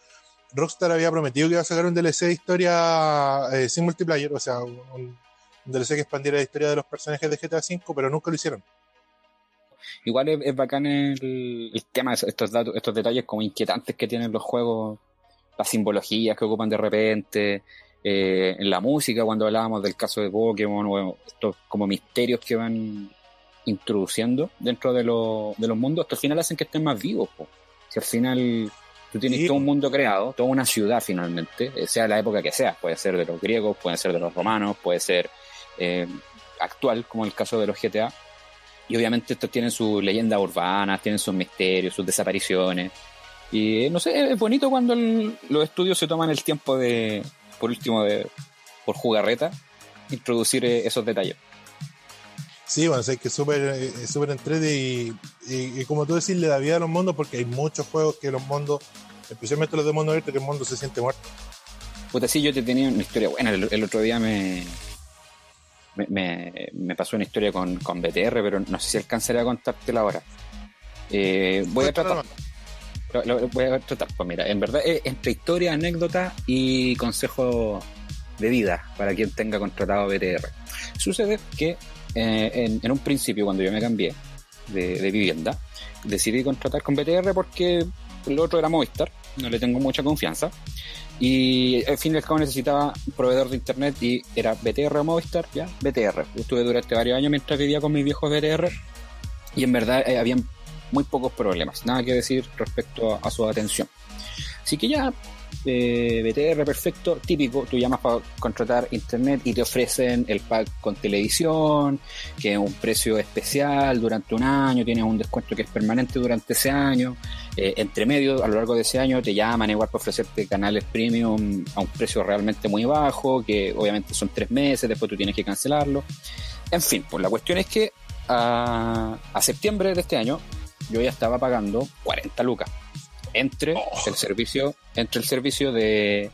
Rockstar había prometido que iba a sacar un DLC de historia eh, sin multiplayer, o sea, un, un DLC que expandiera la historia de los personajes de GTA V, pero nunca lo hicieron. Igual es, es bacán el, el tema, de estos datos, estos detalles como inquietantes que tienen los juegos, las simbologías que ocupan de repente, eh, en la música, cuando hablábamos del caso de Pokémon, o estos como misterios que van introduciendo dentro de, lo- de los mundos, hasta al final hacen que estén más vivos. po. Si al final tú tienes Sí. todo un mundo creado, toda una ciudad finalmente, eh, sea la época que sea, puede ser de los griegos, puede ser de los romanos, puede ser eh, actual, como el caso de los GTA. Y obviamente estos tienen sus leyendas urbanas, tienen sus misterios, sus desapariciones. Y no sé, es bonito cuando el- los estudios se toman el tiempo de, por último, de, por jugarreta, introducir eh, esos detalles. Sí, bueno, o sea, es que es súper eh, súper entrete y, y- y como tú decís, le da vida a los mundos porque hay muchos juegos que los mundos, especialmente los de mundo abierto, que el mundo se siente muerto. Puta, sí, yo te tenía una historia buena. El, el otro día me, me, me- me pasó una historia con, con BTR, pero no sé si alcanzaré a contártela ahora. Eh, voy a tratar. Lo, lo- voy a tratar. Pues mira, en verdad es entre historia, anécdota y consejo de vida para quien tenga contratado BTR. Sucede que eh, en, en un principio, cuando yo me cambié de, de vivienda, decidí contratar con BTR porque el otro era Movistar, no le tengo mucha confianza. Y al fin y al cabo necesitaba un proveedor de internet y era BTR o Movistar, ya, BTR. Estuve durante varios años mientras vivía con mis viejos BTR y en verdad eh, habían muy pocos problemas, nada que decir respecto a, a su atención. Así que ya, eh, BTR perfecto, típico, tú llamas para contratar internet y te ofrecen el pack con televisión, que es un precio especial durante un año, tienes un descuento que es permanente durante ese año. Eh, entre medio, a lo largo de ese año, te llaman igual para ofrecerte canales premium a un precio realmente muy bajo, que obviamente son tres meses, después tú tienes que cancelarlo. En fin, pues la cuestión es que a, a septiembre de este año yo ya estaba pagando 40 lucas entre el servicio entre el servicio de,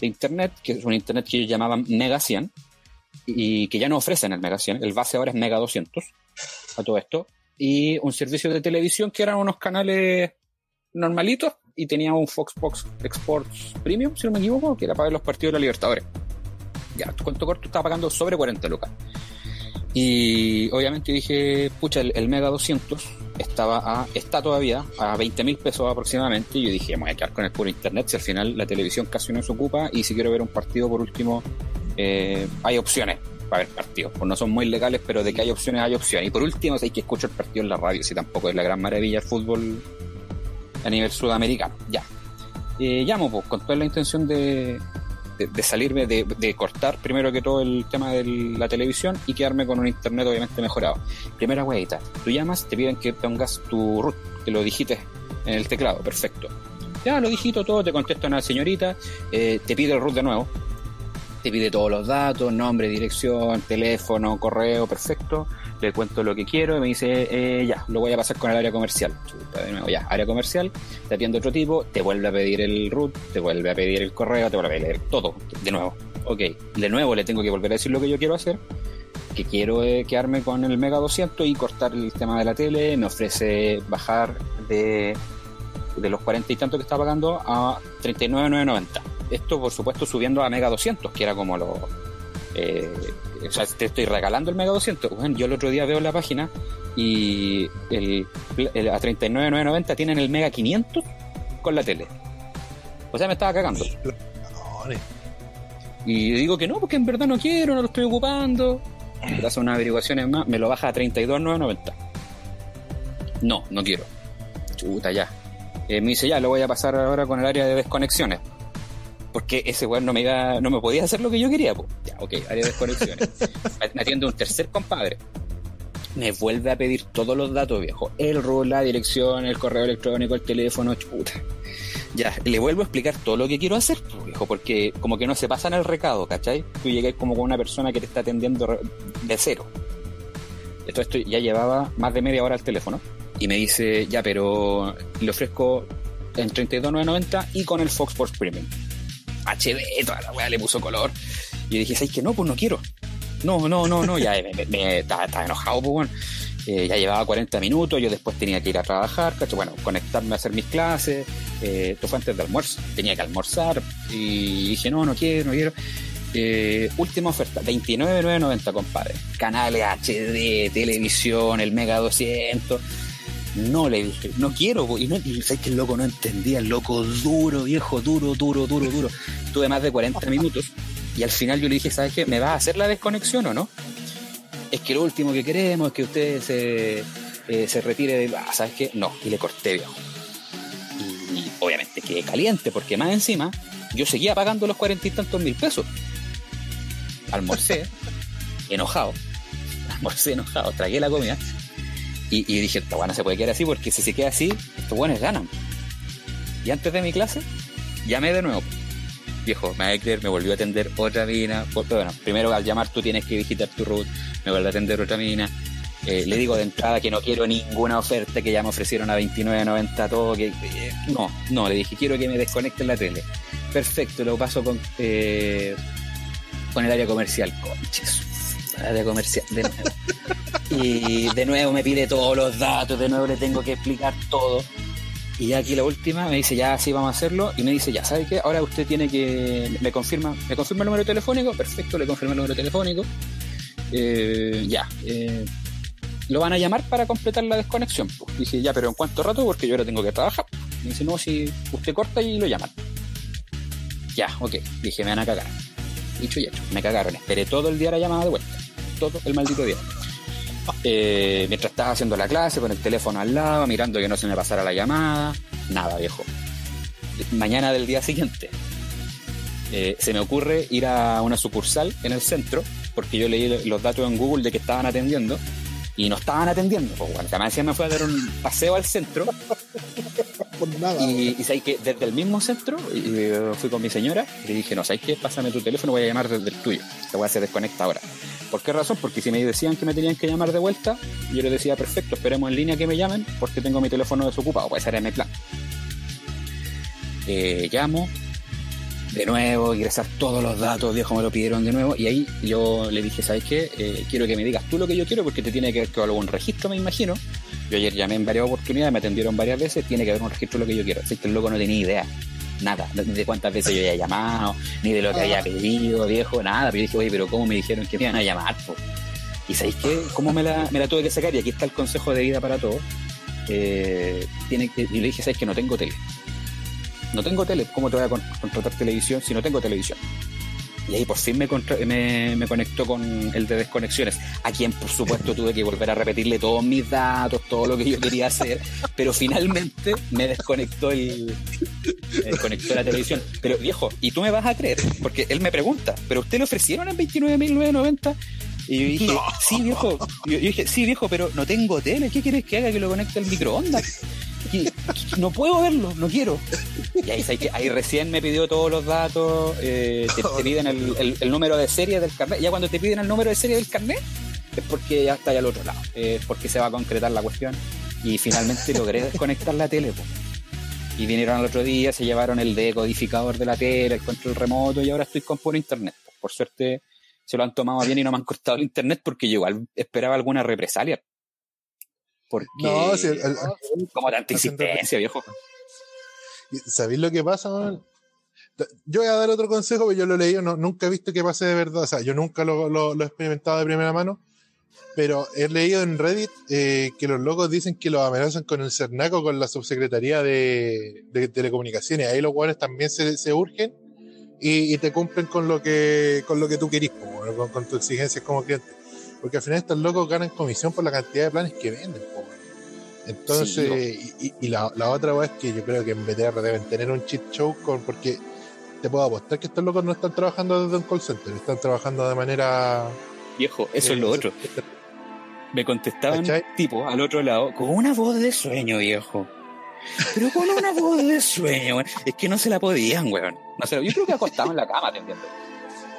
de internet que es un internet que ellos llamaban Mega 100 y que ya no ofrecen el Mega 100. El base ahora es Mega 200 a todo esto. Y un servicio de televisión que eran unos canales normalitos y tenía un Fox Fox Sports Premium, si no me equivoco, que era para ver los partidos de la Libertadores. Ya, tu cuento corto estaba pagando sobre 40 lucas. Y obviamente dije, pucha, el, Mega 200 estaba a, está todavía a 20 mil pesos aproximadamente. Y yo dije, me voy a quedar con el puro internet si al final la televisión casi no se ocupa. Y si quiero ver un partido, por último, eh, hay opciones para ver partidos. Pues no son muy legales, pero de que hay opciones, hay opciones. Y por último, hay que escuchar el partido en la radio, si tampoco es la gran maravilla el fútbol a nivel sudamericano. Ya. Eh, llamo pues, con toda la intención de, de, salirme, de, cortar primero que todo el tema de la televisión y quedarme con un internet obviamente mejorado. Primera huevita, tú llamas, te piden que pongas tu root, que lo digites en el teclado, perfecto. Ya lo digito todo, te contesta una señorita, eh, te pide el root de nuevo, te pide todos los datos, nombre, dirección, teléfono, correo, perfecto. Le cuento lo que quiero y me dice, eh, ya, lo voy a pasar con el área comercial. de nuevo, ya, área comercial, te atiende otro tipo, te vuelve a pedir el root, te vuelve a pedir el correo, te vuelve a pedir todo, de nuevo. Ok, de nuevo le tengo que volver a decir lo que yo quiero hacer, que quiero eh, quedarme con el Mega 200 y cortar el tema de la tele, me ofrece bajar de, de los 40 y tanto que está pagando a 39,990 esto, por supuesto, subiendo a Mega 200, que era como lo. Eh, o sea, te estoy regalando el Mega 200. Bueno, yo el otro día veo la página y el, a 39,990 tienen el Mega 500 con la tele. O sea, me estaba cagando. Y digo que no, porque en verdad no quiero, no lo estoy ocupando. Hace unas averiguaciones más, me lo baja a 32,990. No, no quiero. Chuta, ya. Eh, me dice, ya, lo voy a pasar ahora con el área de desconexiones porque ese weón no me iba, no me podía hacer lo que yo quería, pues. Ya, ok, área de desconexiones. me atiende un tercer compadre. Me vuelve a pedir todos los datos, viejo. El rol, la dirección, el correo electrónico, el teléfono, chuta. Ya, le vuelvo a explicar todo lo que quiero hacer, viejo, porque como que no se pasa en el recado, ¿cachai? Tú llegas como con una persona que te está atendiendo de cero. Esto, esto ya llevaba más de media hora al teléfono y me dice, ya, pero le ofrezco en 32.990 y con el Fox Sports Premium. HD, toda la weá le puso color. Y dije, ¿sabes que no? Pues no quiero. No, no, no, no, ya me, estaba, enojado, pues bueno. Eh, ya llevaba 40 minutos, yo después tenía que ir a trabajar, bueno, conectarme a hacer mis clases, eh, esto fue antes de almuerzo, tenía que almorzar y dije, no, no quiero, no quiero. Eh, última oferta, 29.990, compadre. Canales HD, televisión, el Mega 200 no, le dije, no quiero, y, no, y sabes que el loco no entendía, el loco duro, viejo, duro, duro, duro, duro. Tuve más de 40 minutos y al final yo le dije, ¿sabes qué? ¿Me va a hacer la desconexión o no? Es que lo último que queremos es que usted se, eh, se retire de... Ah, ¿sabes qué? No, y le corté, viejo. Y, obviamente quedé caliente porque más encima yo seguía pagando los cuarenta y tantos mil pesos. Almorcé, enojado. Almorcé enojado, tragué la comida y, dije, esta bueno se puede quedar así porque si se queda así, estos buenos ganan. Y antes de mi clase, llamé de nuevo. Viejo, me me volvió a atender otra mina. Bueno, primero al llamar tú tienes que visitar tu root, me vuelve a atender otra mina. Eh, le digo de entrada que no quiero ninguna oferta, que ya me ofrecieron a 29.90 todo, que eh, no, no, le dije quiero que me desconecten la tele. Perfecto, lo paso con eh, con el área comercial. Conches, comercial. De nuevo. Y de nuevo me pide todos los datos, de nuevo le tengo que explicar todo. Y ya aquí la última me dice, ya sí vamos a hacerlo. Y me dice, ya, ¿sabe qué? Ahora usted tiene que. Me confirma, me confirma el número telefónico. Perfecto, le confirma el número telefónico. Eh, ya. Eh, lo van a llamar para completar la desconexión. Pues. Dije, ya, pero ¿en cuánto rato? Porque yo ahora tengo que trabajar. Me dice, no, si usted corta y lo llaman. Ya, ok. Dije, me van a cagar. Dicho y hecho, me cagaron. Esperé todo el día la llamada de vuelta. Todo el maldito día. Eh, mientras estaba haciendo la clase, con el teléfono al lado, mirando que no se me pasara la llamada. Nada, viejo. Mañana del día siguiente, eh, se me ocurre ir a una sucursal en el centro, porque yo leí los datos en Google de que estaban atendiendo, y no estaban atendiendo. Pues bueno, también me fue a dar un paseo al centro. y, y que desde el mismo centro y, fui con mi señora y le dije, no, ¿sabes qué? Pásame tu teléfono, voy a llamar desde el tuyo. Te voy a hacer desconecta ahora. ¿Por qué razón? Porque si me decían que me tenían que llamar de vuelta, yo les decía, perfecto, esperemos en línea que me llamen porque tengo mi teléfono desocupado, puede ser mi plan. Eh, llamo, de nuevo, ingresar todos los datos, viejo, me lo pidieron de nuevo. Y ahí yo le dije, ¿sabes qué? Eh, quiero que me digas tú lo que yo quiero porque te tiene que ver con algún registro, me imagino. Yo ayer llamé en varias oportunidades, me atendieron varias veces, tiene que haber un registro de lo que yo quiero. Así que el loco no tenía idea. Nada, ni de cuántas veces yo había llamado, ni de lo que había pedido, viejo, nada. Pero yo dije, oye, pero ¿cómo me dijeron que me iban a llamar? po? Y ¿sabéis qué? ¿Cómo me la, me la tuve que sacar? Y aquí está el consejo de vida para todos. Eh, tiene que, y le dije, ¿sabes que No tengo tele. No tengo tele. ¿Cómo te voy a con- contratar televisión si no tengo televisión? Y ahí por fin me conectó con el de desconexiones, a quien por supuesto tuve que volver a repetirle todos mis datos, todo lo que yo quería hacer, pero finalmente me desconectó el me desconectó la televisión. Pero viejo, y tú me vas a creer, porque él me pregunta, ¿pero usted le ofrecieron en 29.990? Y yo dije, sí, viejo. Yo, yo dije, sí, viejo, pero no tengo tele. ¿Qué quieres que haga? Que lo conecte al microondas. Y- no puedo verlo, no quiero. Y ahí, ¿sabes qué? ahí recién me pidió todos los datos. eh, te, te piden el, el- el número de serie del carnet. Ya cuando te piden el número de serie del carnet, es porque ya está ahí al otro lado. Es porque se va a concretar la cuestión. Y finalmente logré desconectar la tele. po. Y vinieron al otro día, se llevaron el decodificador de la tele, el control remoto y ahora estoy con puro internet. po. Por suerte se lo han tomado bien y no me han cortado el internet porque yo igual esperaba alguna represalia. Porque No, si el- el- como tanta insistencia, viejo. ¿Sabéis lo que pasa, man? Yo voy a dar otro consejo, pero yo lo he leído, no, nunca he visto que pase de verdad. O sea, yo nunca lo, lo- lo he experimentado de primera mano, pero he leído en Reddit eh, que los locos dicen que los amenazan con el CERNACO, con la subsecretaría de, de telecomunicaciones. Ahí los guanes también se, se urgen y, y te cumplen con lo que, con lo que tú querís, bueno, con, con tus exigencias como cliente. Porque al final estos locos ganan comisión por la cantidad de planes que venden, bueno. Entonces, y, y- y la, la otra es que yo creo que en BTR deben tener un cheat show con, porque te puedo apostar que estos locos no están trabajando desde un call center, están trabajando de manera. Viejo, eso es lo eh, otro. Me contestaban ¿Cachai? tipo al otro lado con una voz de sueño, viejo. Pero con una voz de sueño, weón. Es que no se la podían, weón. No se la- Yo creo que acostado en la cama atendiendo.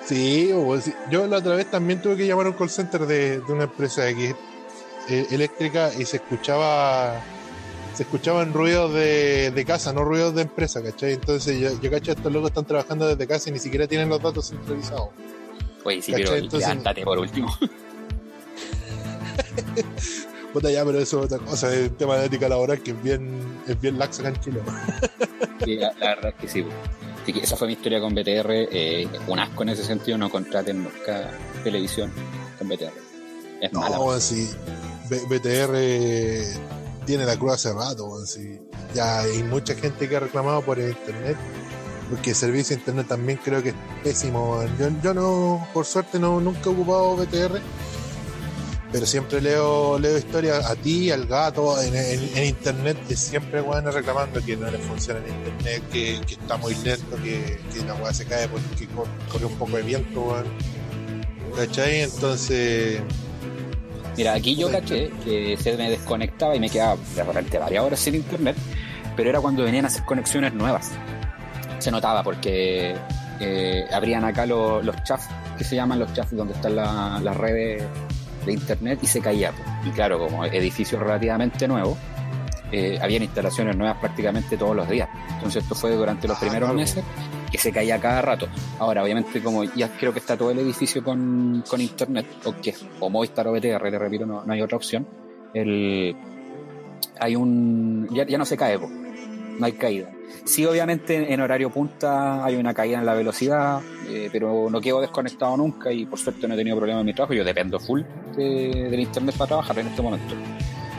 Sí, o- sí. yo la otra vez también tuve que llamar a un call center de, de una empresa de aquí, eh, eléctrica y se escuchaba se escuchaban ruidos de, de casa, no ruidos de empresa, ¿cachai? Entonces yo, yo cacho, estos locos están trabajando desde casa y ni siquiera tienen los datos centralizados. Oye, sí, ¿Cachai? pero Entonces- levántate por último. Puta ya, pero eso es otra cosa, un tema de ética laboral que es bien, es bien laxa acá en Chile. Sí, la, la verdad es que sí. Así que esa fue mi historia con BTR. eh, un asco en ese sentido, no contraten nunca televisión con BTR. Es mala. No, weón, si B- BTR tiene la cruz hace rato, si ya hay mucha gente que ha reclamado por el internet, porque el servicio de internet también creo que es pésimo. Yo, yo no, por suerte no, nunca he ocupado BTR, pero siempre leo, leo historias a ti, al gato, en, en- en internet, que siempre van reclamando que no les funciona el internet, que, que está muy lento, que, que la weá se cae porque cor- corre un poco de viento, weón. ¿Cachai? Entonces, Mira, aquí yo caché que se me desconectaba y me quedaba de repente varias horas sin internet, pero era cuando venían a hacer conexiones nuevas. Se notaba porque eh, abrían acá los, los chafs, que se llaman los chafs donde están la- las redes de internet y se caía. pues. Y claro, como edificio relativamente nuevo, eh, habían instalaciones nuevas prácticamente todos los días. Entonces esto fue durante los Ah, primeros claro. meses que se caía cada rato. Ahora, obviamente, como ya creo que está todo el edificio con, con internet, o que o Movistar o BTR, le repito, no, no hay otra opción, el, hay un. Ya, ya no se cae, po. No hay caída. Sí, obviamente en horario punta hay una caída en la velocidad, eh, pero no quedo desconectado nunca y por suerte no he tenido problemas en mi trabajo. Yo dependo full de- del internet para trabajar en este momento.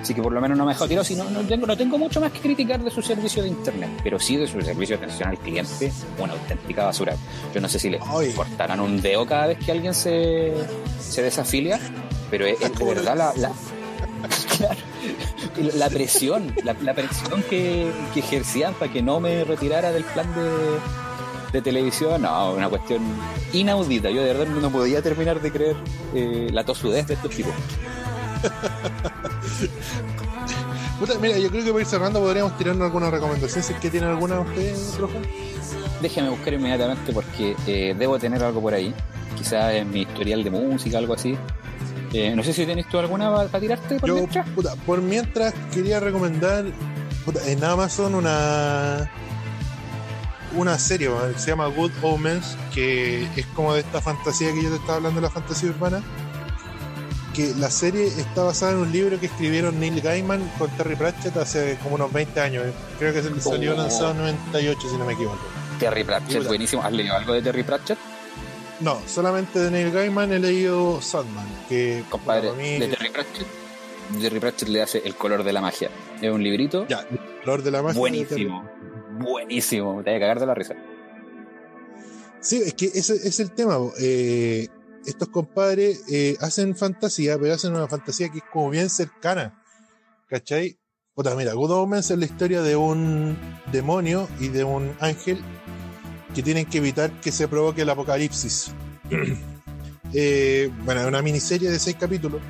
Así que por lo menos no me he dejado tirado. Si no, no, tengo, no tengo mucho más que criticar de su servicio de internet, pero sí de su servicio de atención al cliente, una auténtica basura. Yo no sé si le cortarán un dedo cada vez que alguien se, se desafilia, pero es, es de verdad la, la, claro, la presión, la, la presión que, que ejercían para que no me retirara del plan de, de televisión, no, una cuestión inaudita. Yo de verdad no podía terminar de creer eh, la tosudez de estos tipos. Mira, yo creo que para ir cerrando podríamos tirarnos alguna recomendación, si es que tienen alguna ustedes, profe. Déjame buscar inmediatamente porque eh, debo tener algo por ahí. Quizás en mi historial de música, algo así. Eh, no sé si tenés tú alguna para tirarte por Yo, mientras. puta, por mientras quería recomendar puta, en Amazon una una serie que se llama Good Omens, que es como de esta fantasía que yo te estaba hablando de la fantasía urbana. Que la serie está basada en un libro que escribieron Neil Gaiman con Terry Pratchett hace como unos 20 años. Creo que se salió Oh. lanzado en 98, si no me equivoco. Terry Pratchett, buenísimo. ¿Has leído algo de Terry Pratchett? No, solamente de Neil Gaiman he leído Sandman, que Compadre, mí- de Terry Pratchett. Terry Pratchett le hace El color de la magia. Es un librito Ya, el color de la magia. buenísimo. Buenísimo. Te voy a cagar de la risa. Sí, es que ese es el tema. Eh, estos compadres eh, hacen fantasía, pero hacen una fantasía que es como bien cercana. ¿Cachai? Puta, mira, Good Omens es la historia de un demonio y de un ángel que tienen que evitar que se provoque el apocalipsis. Eh, bueno, es una miniserie de seis capítulos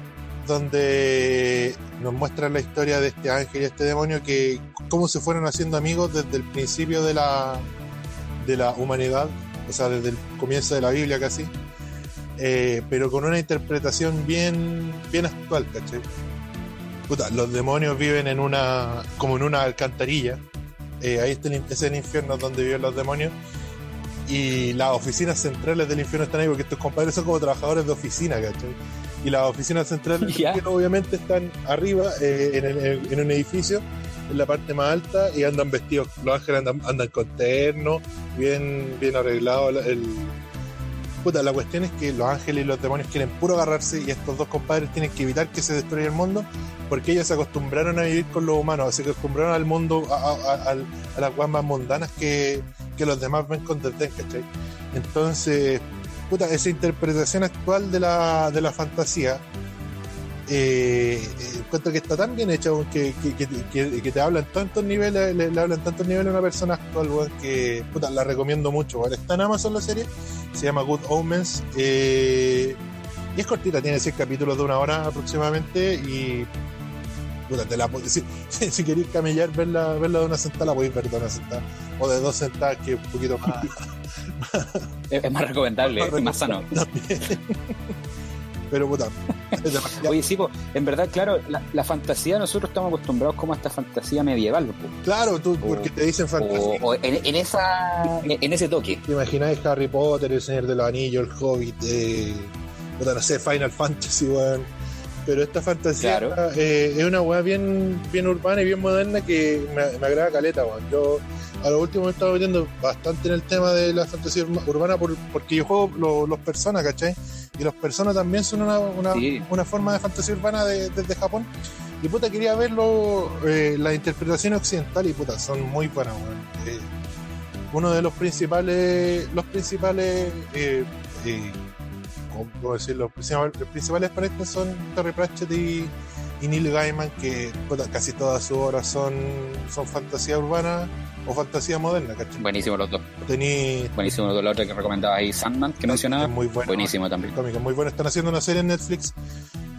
donde nos muestran la historia de este ángel y este demonio que cómo se fueron haciendo amigos desde el principio de la, de la humanidad, o sea, desde el comienzo de la Biblia casi, eh, pero con una interpretación bien, bien actual, ¿cachai? Los demonios viven en una, como en una alcantarilla, eh, ahí está es el infierno donde viven los demonios, y las oficinas centrales del infierno están ahí, porque estos compadres son como trabajadores de oficina, ¿cachai? Y las oficinas centrales del infierno obviamente están arriba, eh, en, el- en un edificio, en la parte más alta, y andan vestidos, los ángeles andan, andan con terno, bien, bien arreglado el, el- Puta, la cuestión es que los ángeles y los demonios quieren puro agarrarse y estos dos compadres tienen que evitar que se destruya el mundo porque ellos se acostumbraron a vivir con los humanos, se acostumbraron al mundo, a, a- a- al- a las guas más mundanas que, que los demás ven con desdén, ¿cachai? Entonces, puta, esa interpretación actual de la, de la fantasía eh, eh, encuentro que está tan bien hecha que, que, que, que- te hablan tantos niveles, le, le hablan tantos niveles a una persona actual, que puta, la recomiendo mucho. Está en Amazon la serie, se llama Good Omens. eh, y es cortita, tiene 6 capítulos de una hora aproximadamente puta, te la puedes- si, si, si queréis camellar, verla, verla de una sentada, la podéis ver de una sentada. O de dos sentadas, que es un poquito más. Es, es más recomendable, es más sano. también. Pero puta, es demasiado. Oye, sí, po, en verdad, claro, la, la fantasía, nosotros estamos acostumbrados como a esta fantasía medieval, po. Claro, tú, porque te dicen fantasía. o, o en, en esa, en, en ese toque. ¿Te imagináis Harry Potter, El Señor de los Anillos, El Hobbit, eh, puta, no sé, Final Fantasy, weón? Pero esta fantasía Claro. eh, es una weá bien, bien urbana y bien moderna que me, me agrada caleta, weón. Yo a lo último me he estado metiendo bastante en el tema de la fantasía urbana por- porque yo juego lo- los personas, ¿cachai? Y los personas también son una, una, Sí. una forma de fantasía urbana de- desde Japón. Y puta, quería verlo, eh, las interpretaciones occidentales y puta, son muy buenas, weón. Eh, uno de los principales, los principales, eh, eh, ¿cómo puedo decirlo? Los principales, los principales son Terry Pratchett y, y Neil Gaiman, que casi todas sus obras son, son fantasía urbana o fantasía moderna, ¿cachai? Buenísimo los dos. Tení, Buenísimo los dos. La otra que recomendaba ahí, Sandman, que mencionaba. es muy bueno. Buenísimo también. muy bueno. Están haciendo una serie en Netflix.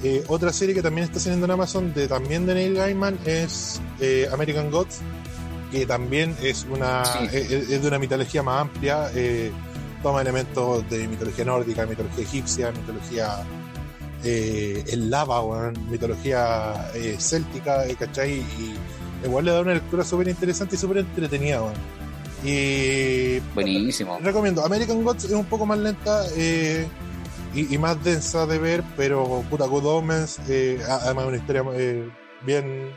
Eh, otra serie que también está haciendo en Amazon, de, también de Neil Gaiman, es eh, American Gods, que también es una Sí. es, es de una mitología más amplia. eh, toma elementos de mitología nórdica, mitología egipcia, mitología eh, en lava, weón, mitología eh, céltica, eh, ¿cachai? Y igual le da una lectura súper interesante y súper entretenida, weón. Y Buenísimo. recomiendo. American Gods es un poco más lenta eh, y, y más densa de ver, pero puta, Good Omens, eh, además una historia eh, bien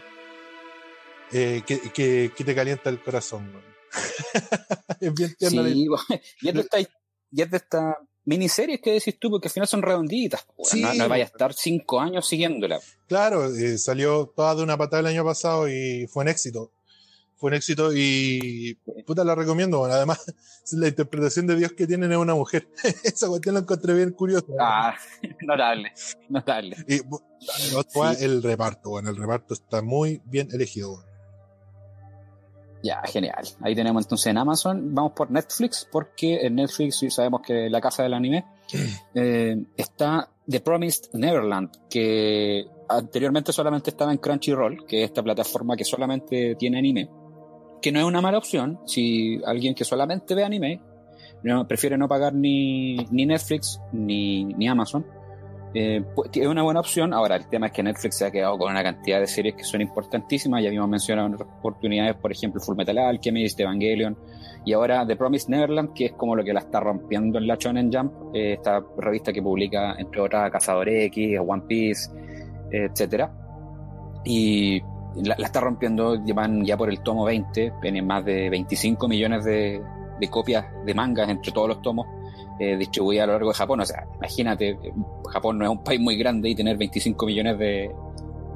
que, que, que te calienta el corazón. weón. es bien tierna. Sí, y es de esta, y es de esta miniseries que decís tú, porque al final son redonditas. po. Sí, no, no vaya a estar cinco años siguiéndola. Claro, eh, salió toda de una patada el año pasado y fue un éxito. Fue un éxito y puta la recomiendo. Bueno, además, la interpretación de Dios que tienen es una mujer. Esa cuestión la encontré bien curiosa. Ah, notable, notable. Y el reparto, bueno, el reparto está muy bien elegido. bueno. Ya, genial. Ahí tenemos entonces en Amazon. Vamos por Netflix, porque en Netflix sabemos que la casa del anime eh, está The Promised Neverland, que anteriormente solamente estaba en Crunchyroll, que es esta plataforma que solamente tiene anime, que no es una mala opción si alguien que solamente ve anime no, prefiere no pagar ni, ni Netflix ni, ni Amazon. Eh, pues, es una buena opción. Ahora, el tema es que Netflix se ha quedado con una cantidad de series que son importantísimas. Ya habíamos mencionado en oportunidades, por ejemplo, Full Metal Alchemist, Evangelion, y ahora The Promised Neverland, que es como lo que la está rompiendo en la Shonen Jump, eh, esta revista que publica, entre otras, Cazador X, One Piece, etcétera. Y la, está rompiendo, llevan ya por el tomo 20, tienen más de 25 millones de, de copias de mangas entre todos los tomos eh, distribuida a lo largo de Japón. O sea, imagínate, Japón no es un país muy grande y tener 25 millones de,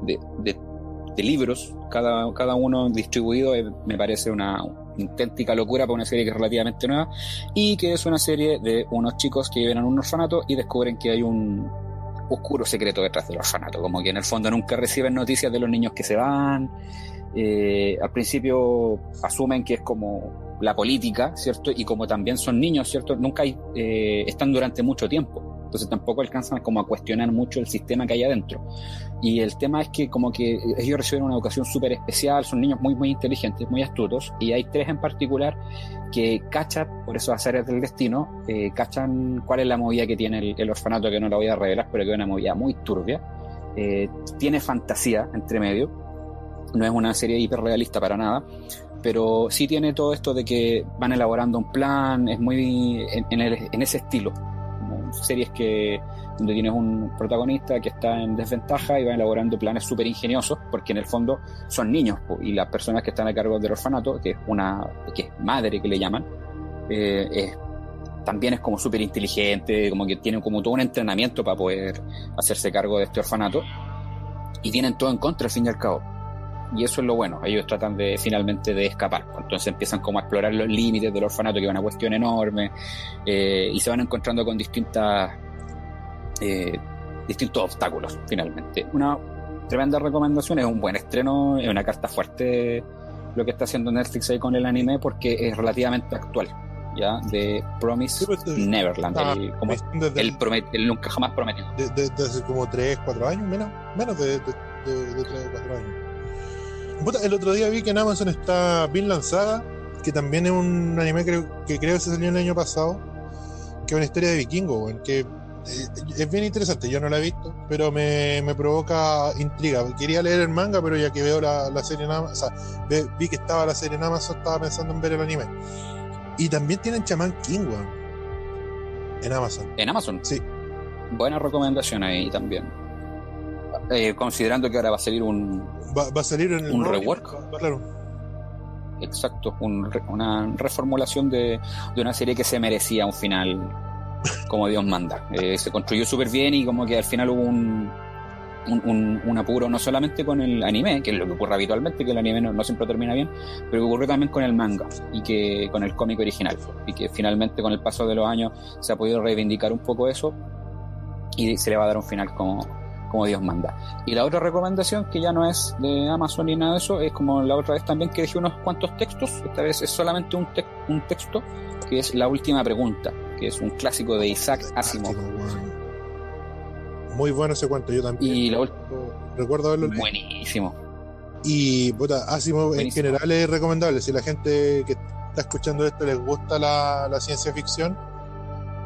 de, libros, cada, cada uno distribuido, eh, me parece una auténtica locura para una serie que es relativamente nueva y que es una serie de unos chicos que viven en un orfanato y descubren que hay un oscuro secreto detrás del orfanato, como que en el fondo nunca reciben noticias de los niños que se van. Eh, al principio asumen que es como la política, ¿cierto? Y como también son niños, ¿cierto? Nunca hay, eh, están durante mucho tiempo. Entonces tampoco alcanzan como a cuestionar mucho el sistema que hay adentro. Y el tema es que como que ellos reciben una educación súper especial, son niños muy, muy inteligentes, muy astutos, y hay tres en particular que cachan, por eso áreas del destino, eh, cachan cuál es la movida que tiene el, orfanato, que no la voy a revelar, pero que es una movida muy turbia. Eh, tiene fantasía entre medio, no es una serie hiperrealista para nada, pero sí tiene todo esto de que van elaborando un plan, es muy en, ese estilo. Series que donde tienes un protagonista que está en desventaja y va elaborando planes súper ingeniosos, porque en el fondo son niños, y las personas que están a cargo del orfanato, que es una que es madre que le llaman, eh, también es como súper inteligente, como que tiene como todo un entrenamiento para poder hacerse cargo de este orfanato, y tienen todo en contra al fin y al cabo y eso es lo bueno, ellos tratan de finalmente de escapar, entonces empiezan como a explorar los límites del orfanato, que es una cuestión enorme, eh, y se van encontrando con distintas eh, distintos obstáculos finalmente. Una tremenda recomendación, es un buen estreno, es una carta fuerte lo que está haciendo Netflix ahí con el anime porque es relativamente actual. ¿ya? de Promise Neverland, el, como el, nunca jamás prometido. Desde de, hace como 3, 4 años, menos, menos de, de, 3 o 4 años el otro día vi que en Amazon está Vinland Saga, que también es un anime que, que creo que se salió el año pasado, que es una historia de vikingo, que eh, es bien interesante, yo no la he visto, pero me, provoca intriga. Quería leer el manga, pero ya que veo la, serie en Amazon, o sea, vi que estaba la serie en Amazon, estaba pensando en ver el anime. Y también tienen Chaman King, En Amazon. ¿En Amazon? Sí. Buena recomendación ahí también. Eh, considerando que ahora va a salir un. Va, a salir en un rework. claro. Exacto, una reformulación de, una serie que se merecía un final como Dios manda. Eh, se construyó súper bien y como que al final hubo un, un, apuro no solamente con el anime, que es lo que ocurre habitualmente, que el anime no, siempre termina bien, pero que ocurrió también con el manga y que con el cómic original. Y que finalmente con el paso de los años se ha podido reivindicar un poco eso y se le va a dar un final como, como Dios manda. Y la otra recomendación, que ya no es de Amazon ni nada de eso, es como la otra vez también que dejé unos cuantos textos, esta vez es solamente un, un texto, que es La Última Pregunta, que es un clásico de Isaac Asimov. Muy bueno ese cuento, yo también. Y la recuerdo haberlo leído. Buenísimo. Y puta, Asimov en general es recomendable. Si la gente que está escuchando esto les gusta la, la ciencia ficción,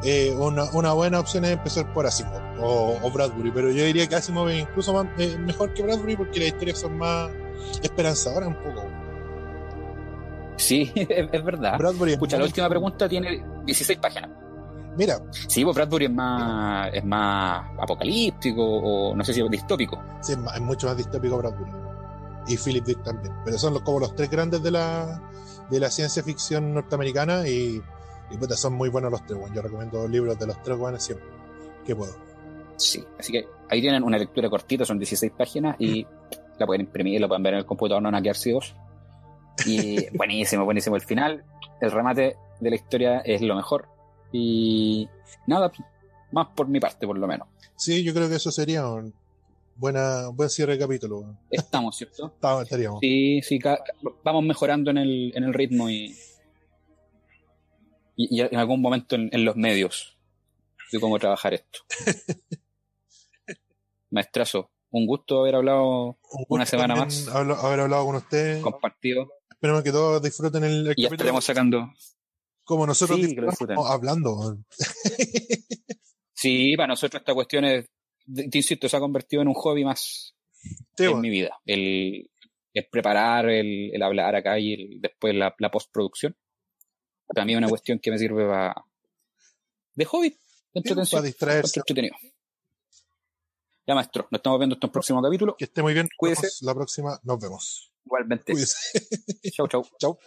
eh, una, una, buena opción es empezar por Asimov o, Bradbury, pero yo diría que Asimov es incluso más, eh, mejor que Bradbury porque las historias son más esperanzadoras un poco. Sí, es, verdad. Bradbury Escucha, la última pregunta tiene 16 páginas. Mira. Sí, pues Bradbury es más, es más apocalíptico o no sé si distópico. Sí, es, mucho más distópico Bradbury. Y Philip Dick también. Pero son los, como los tres grandes de la, de la ciencia ficción norteamericana y y puta, son muy buenos los tres, bueno. Yo recomiendo libros de los tres buenos siempre que puedo. Sí, así que ahí tienen una lectura cortita, son 16 páginas y la pueden imprimir, la pueden ver en el computador, no van a quedarse dos. Y buenísimo, buenísimo. El final, el remate de la historia es lo mejor. Y nada, más por mi parte, por lo menos. Sí, yo creo que eso sería un buena, buen cierre de capítulo. Estamos, ¿cierto? Estamos, estaríamos. Sí, sí, vamos mejorando en el, en el ritmo y, y, en algún momento en, los medios de cómo trabajar esto. Maestrazo, un gusto haber hablado una semana más. haber hablado con usted. Compartido. Esperemos que todos disfruten el, el y ya estaremos sacando. Como nosotros hablando. sí, para nosotros esta cuestión es te insisto, se ha convertido en un hobby más Sí, en bueno. mi vida. El, el preparar, el, el hablar acá y el- después la, la postproducción. Para mí es una cuestión que me sirve para de hobby, de para entretención. distraerse. Encuentro entretenido. Ya, maestro, nos estamos viendo en el próximo capítulo. Que esté muy bien. Cuídese. vemos La próxima nos vemos. Igualmente. Cuídese. Chau, chau. Chau.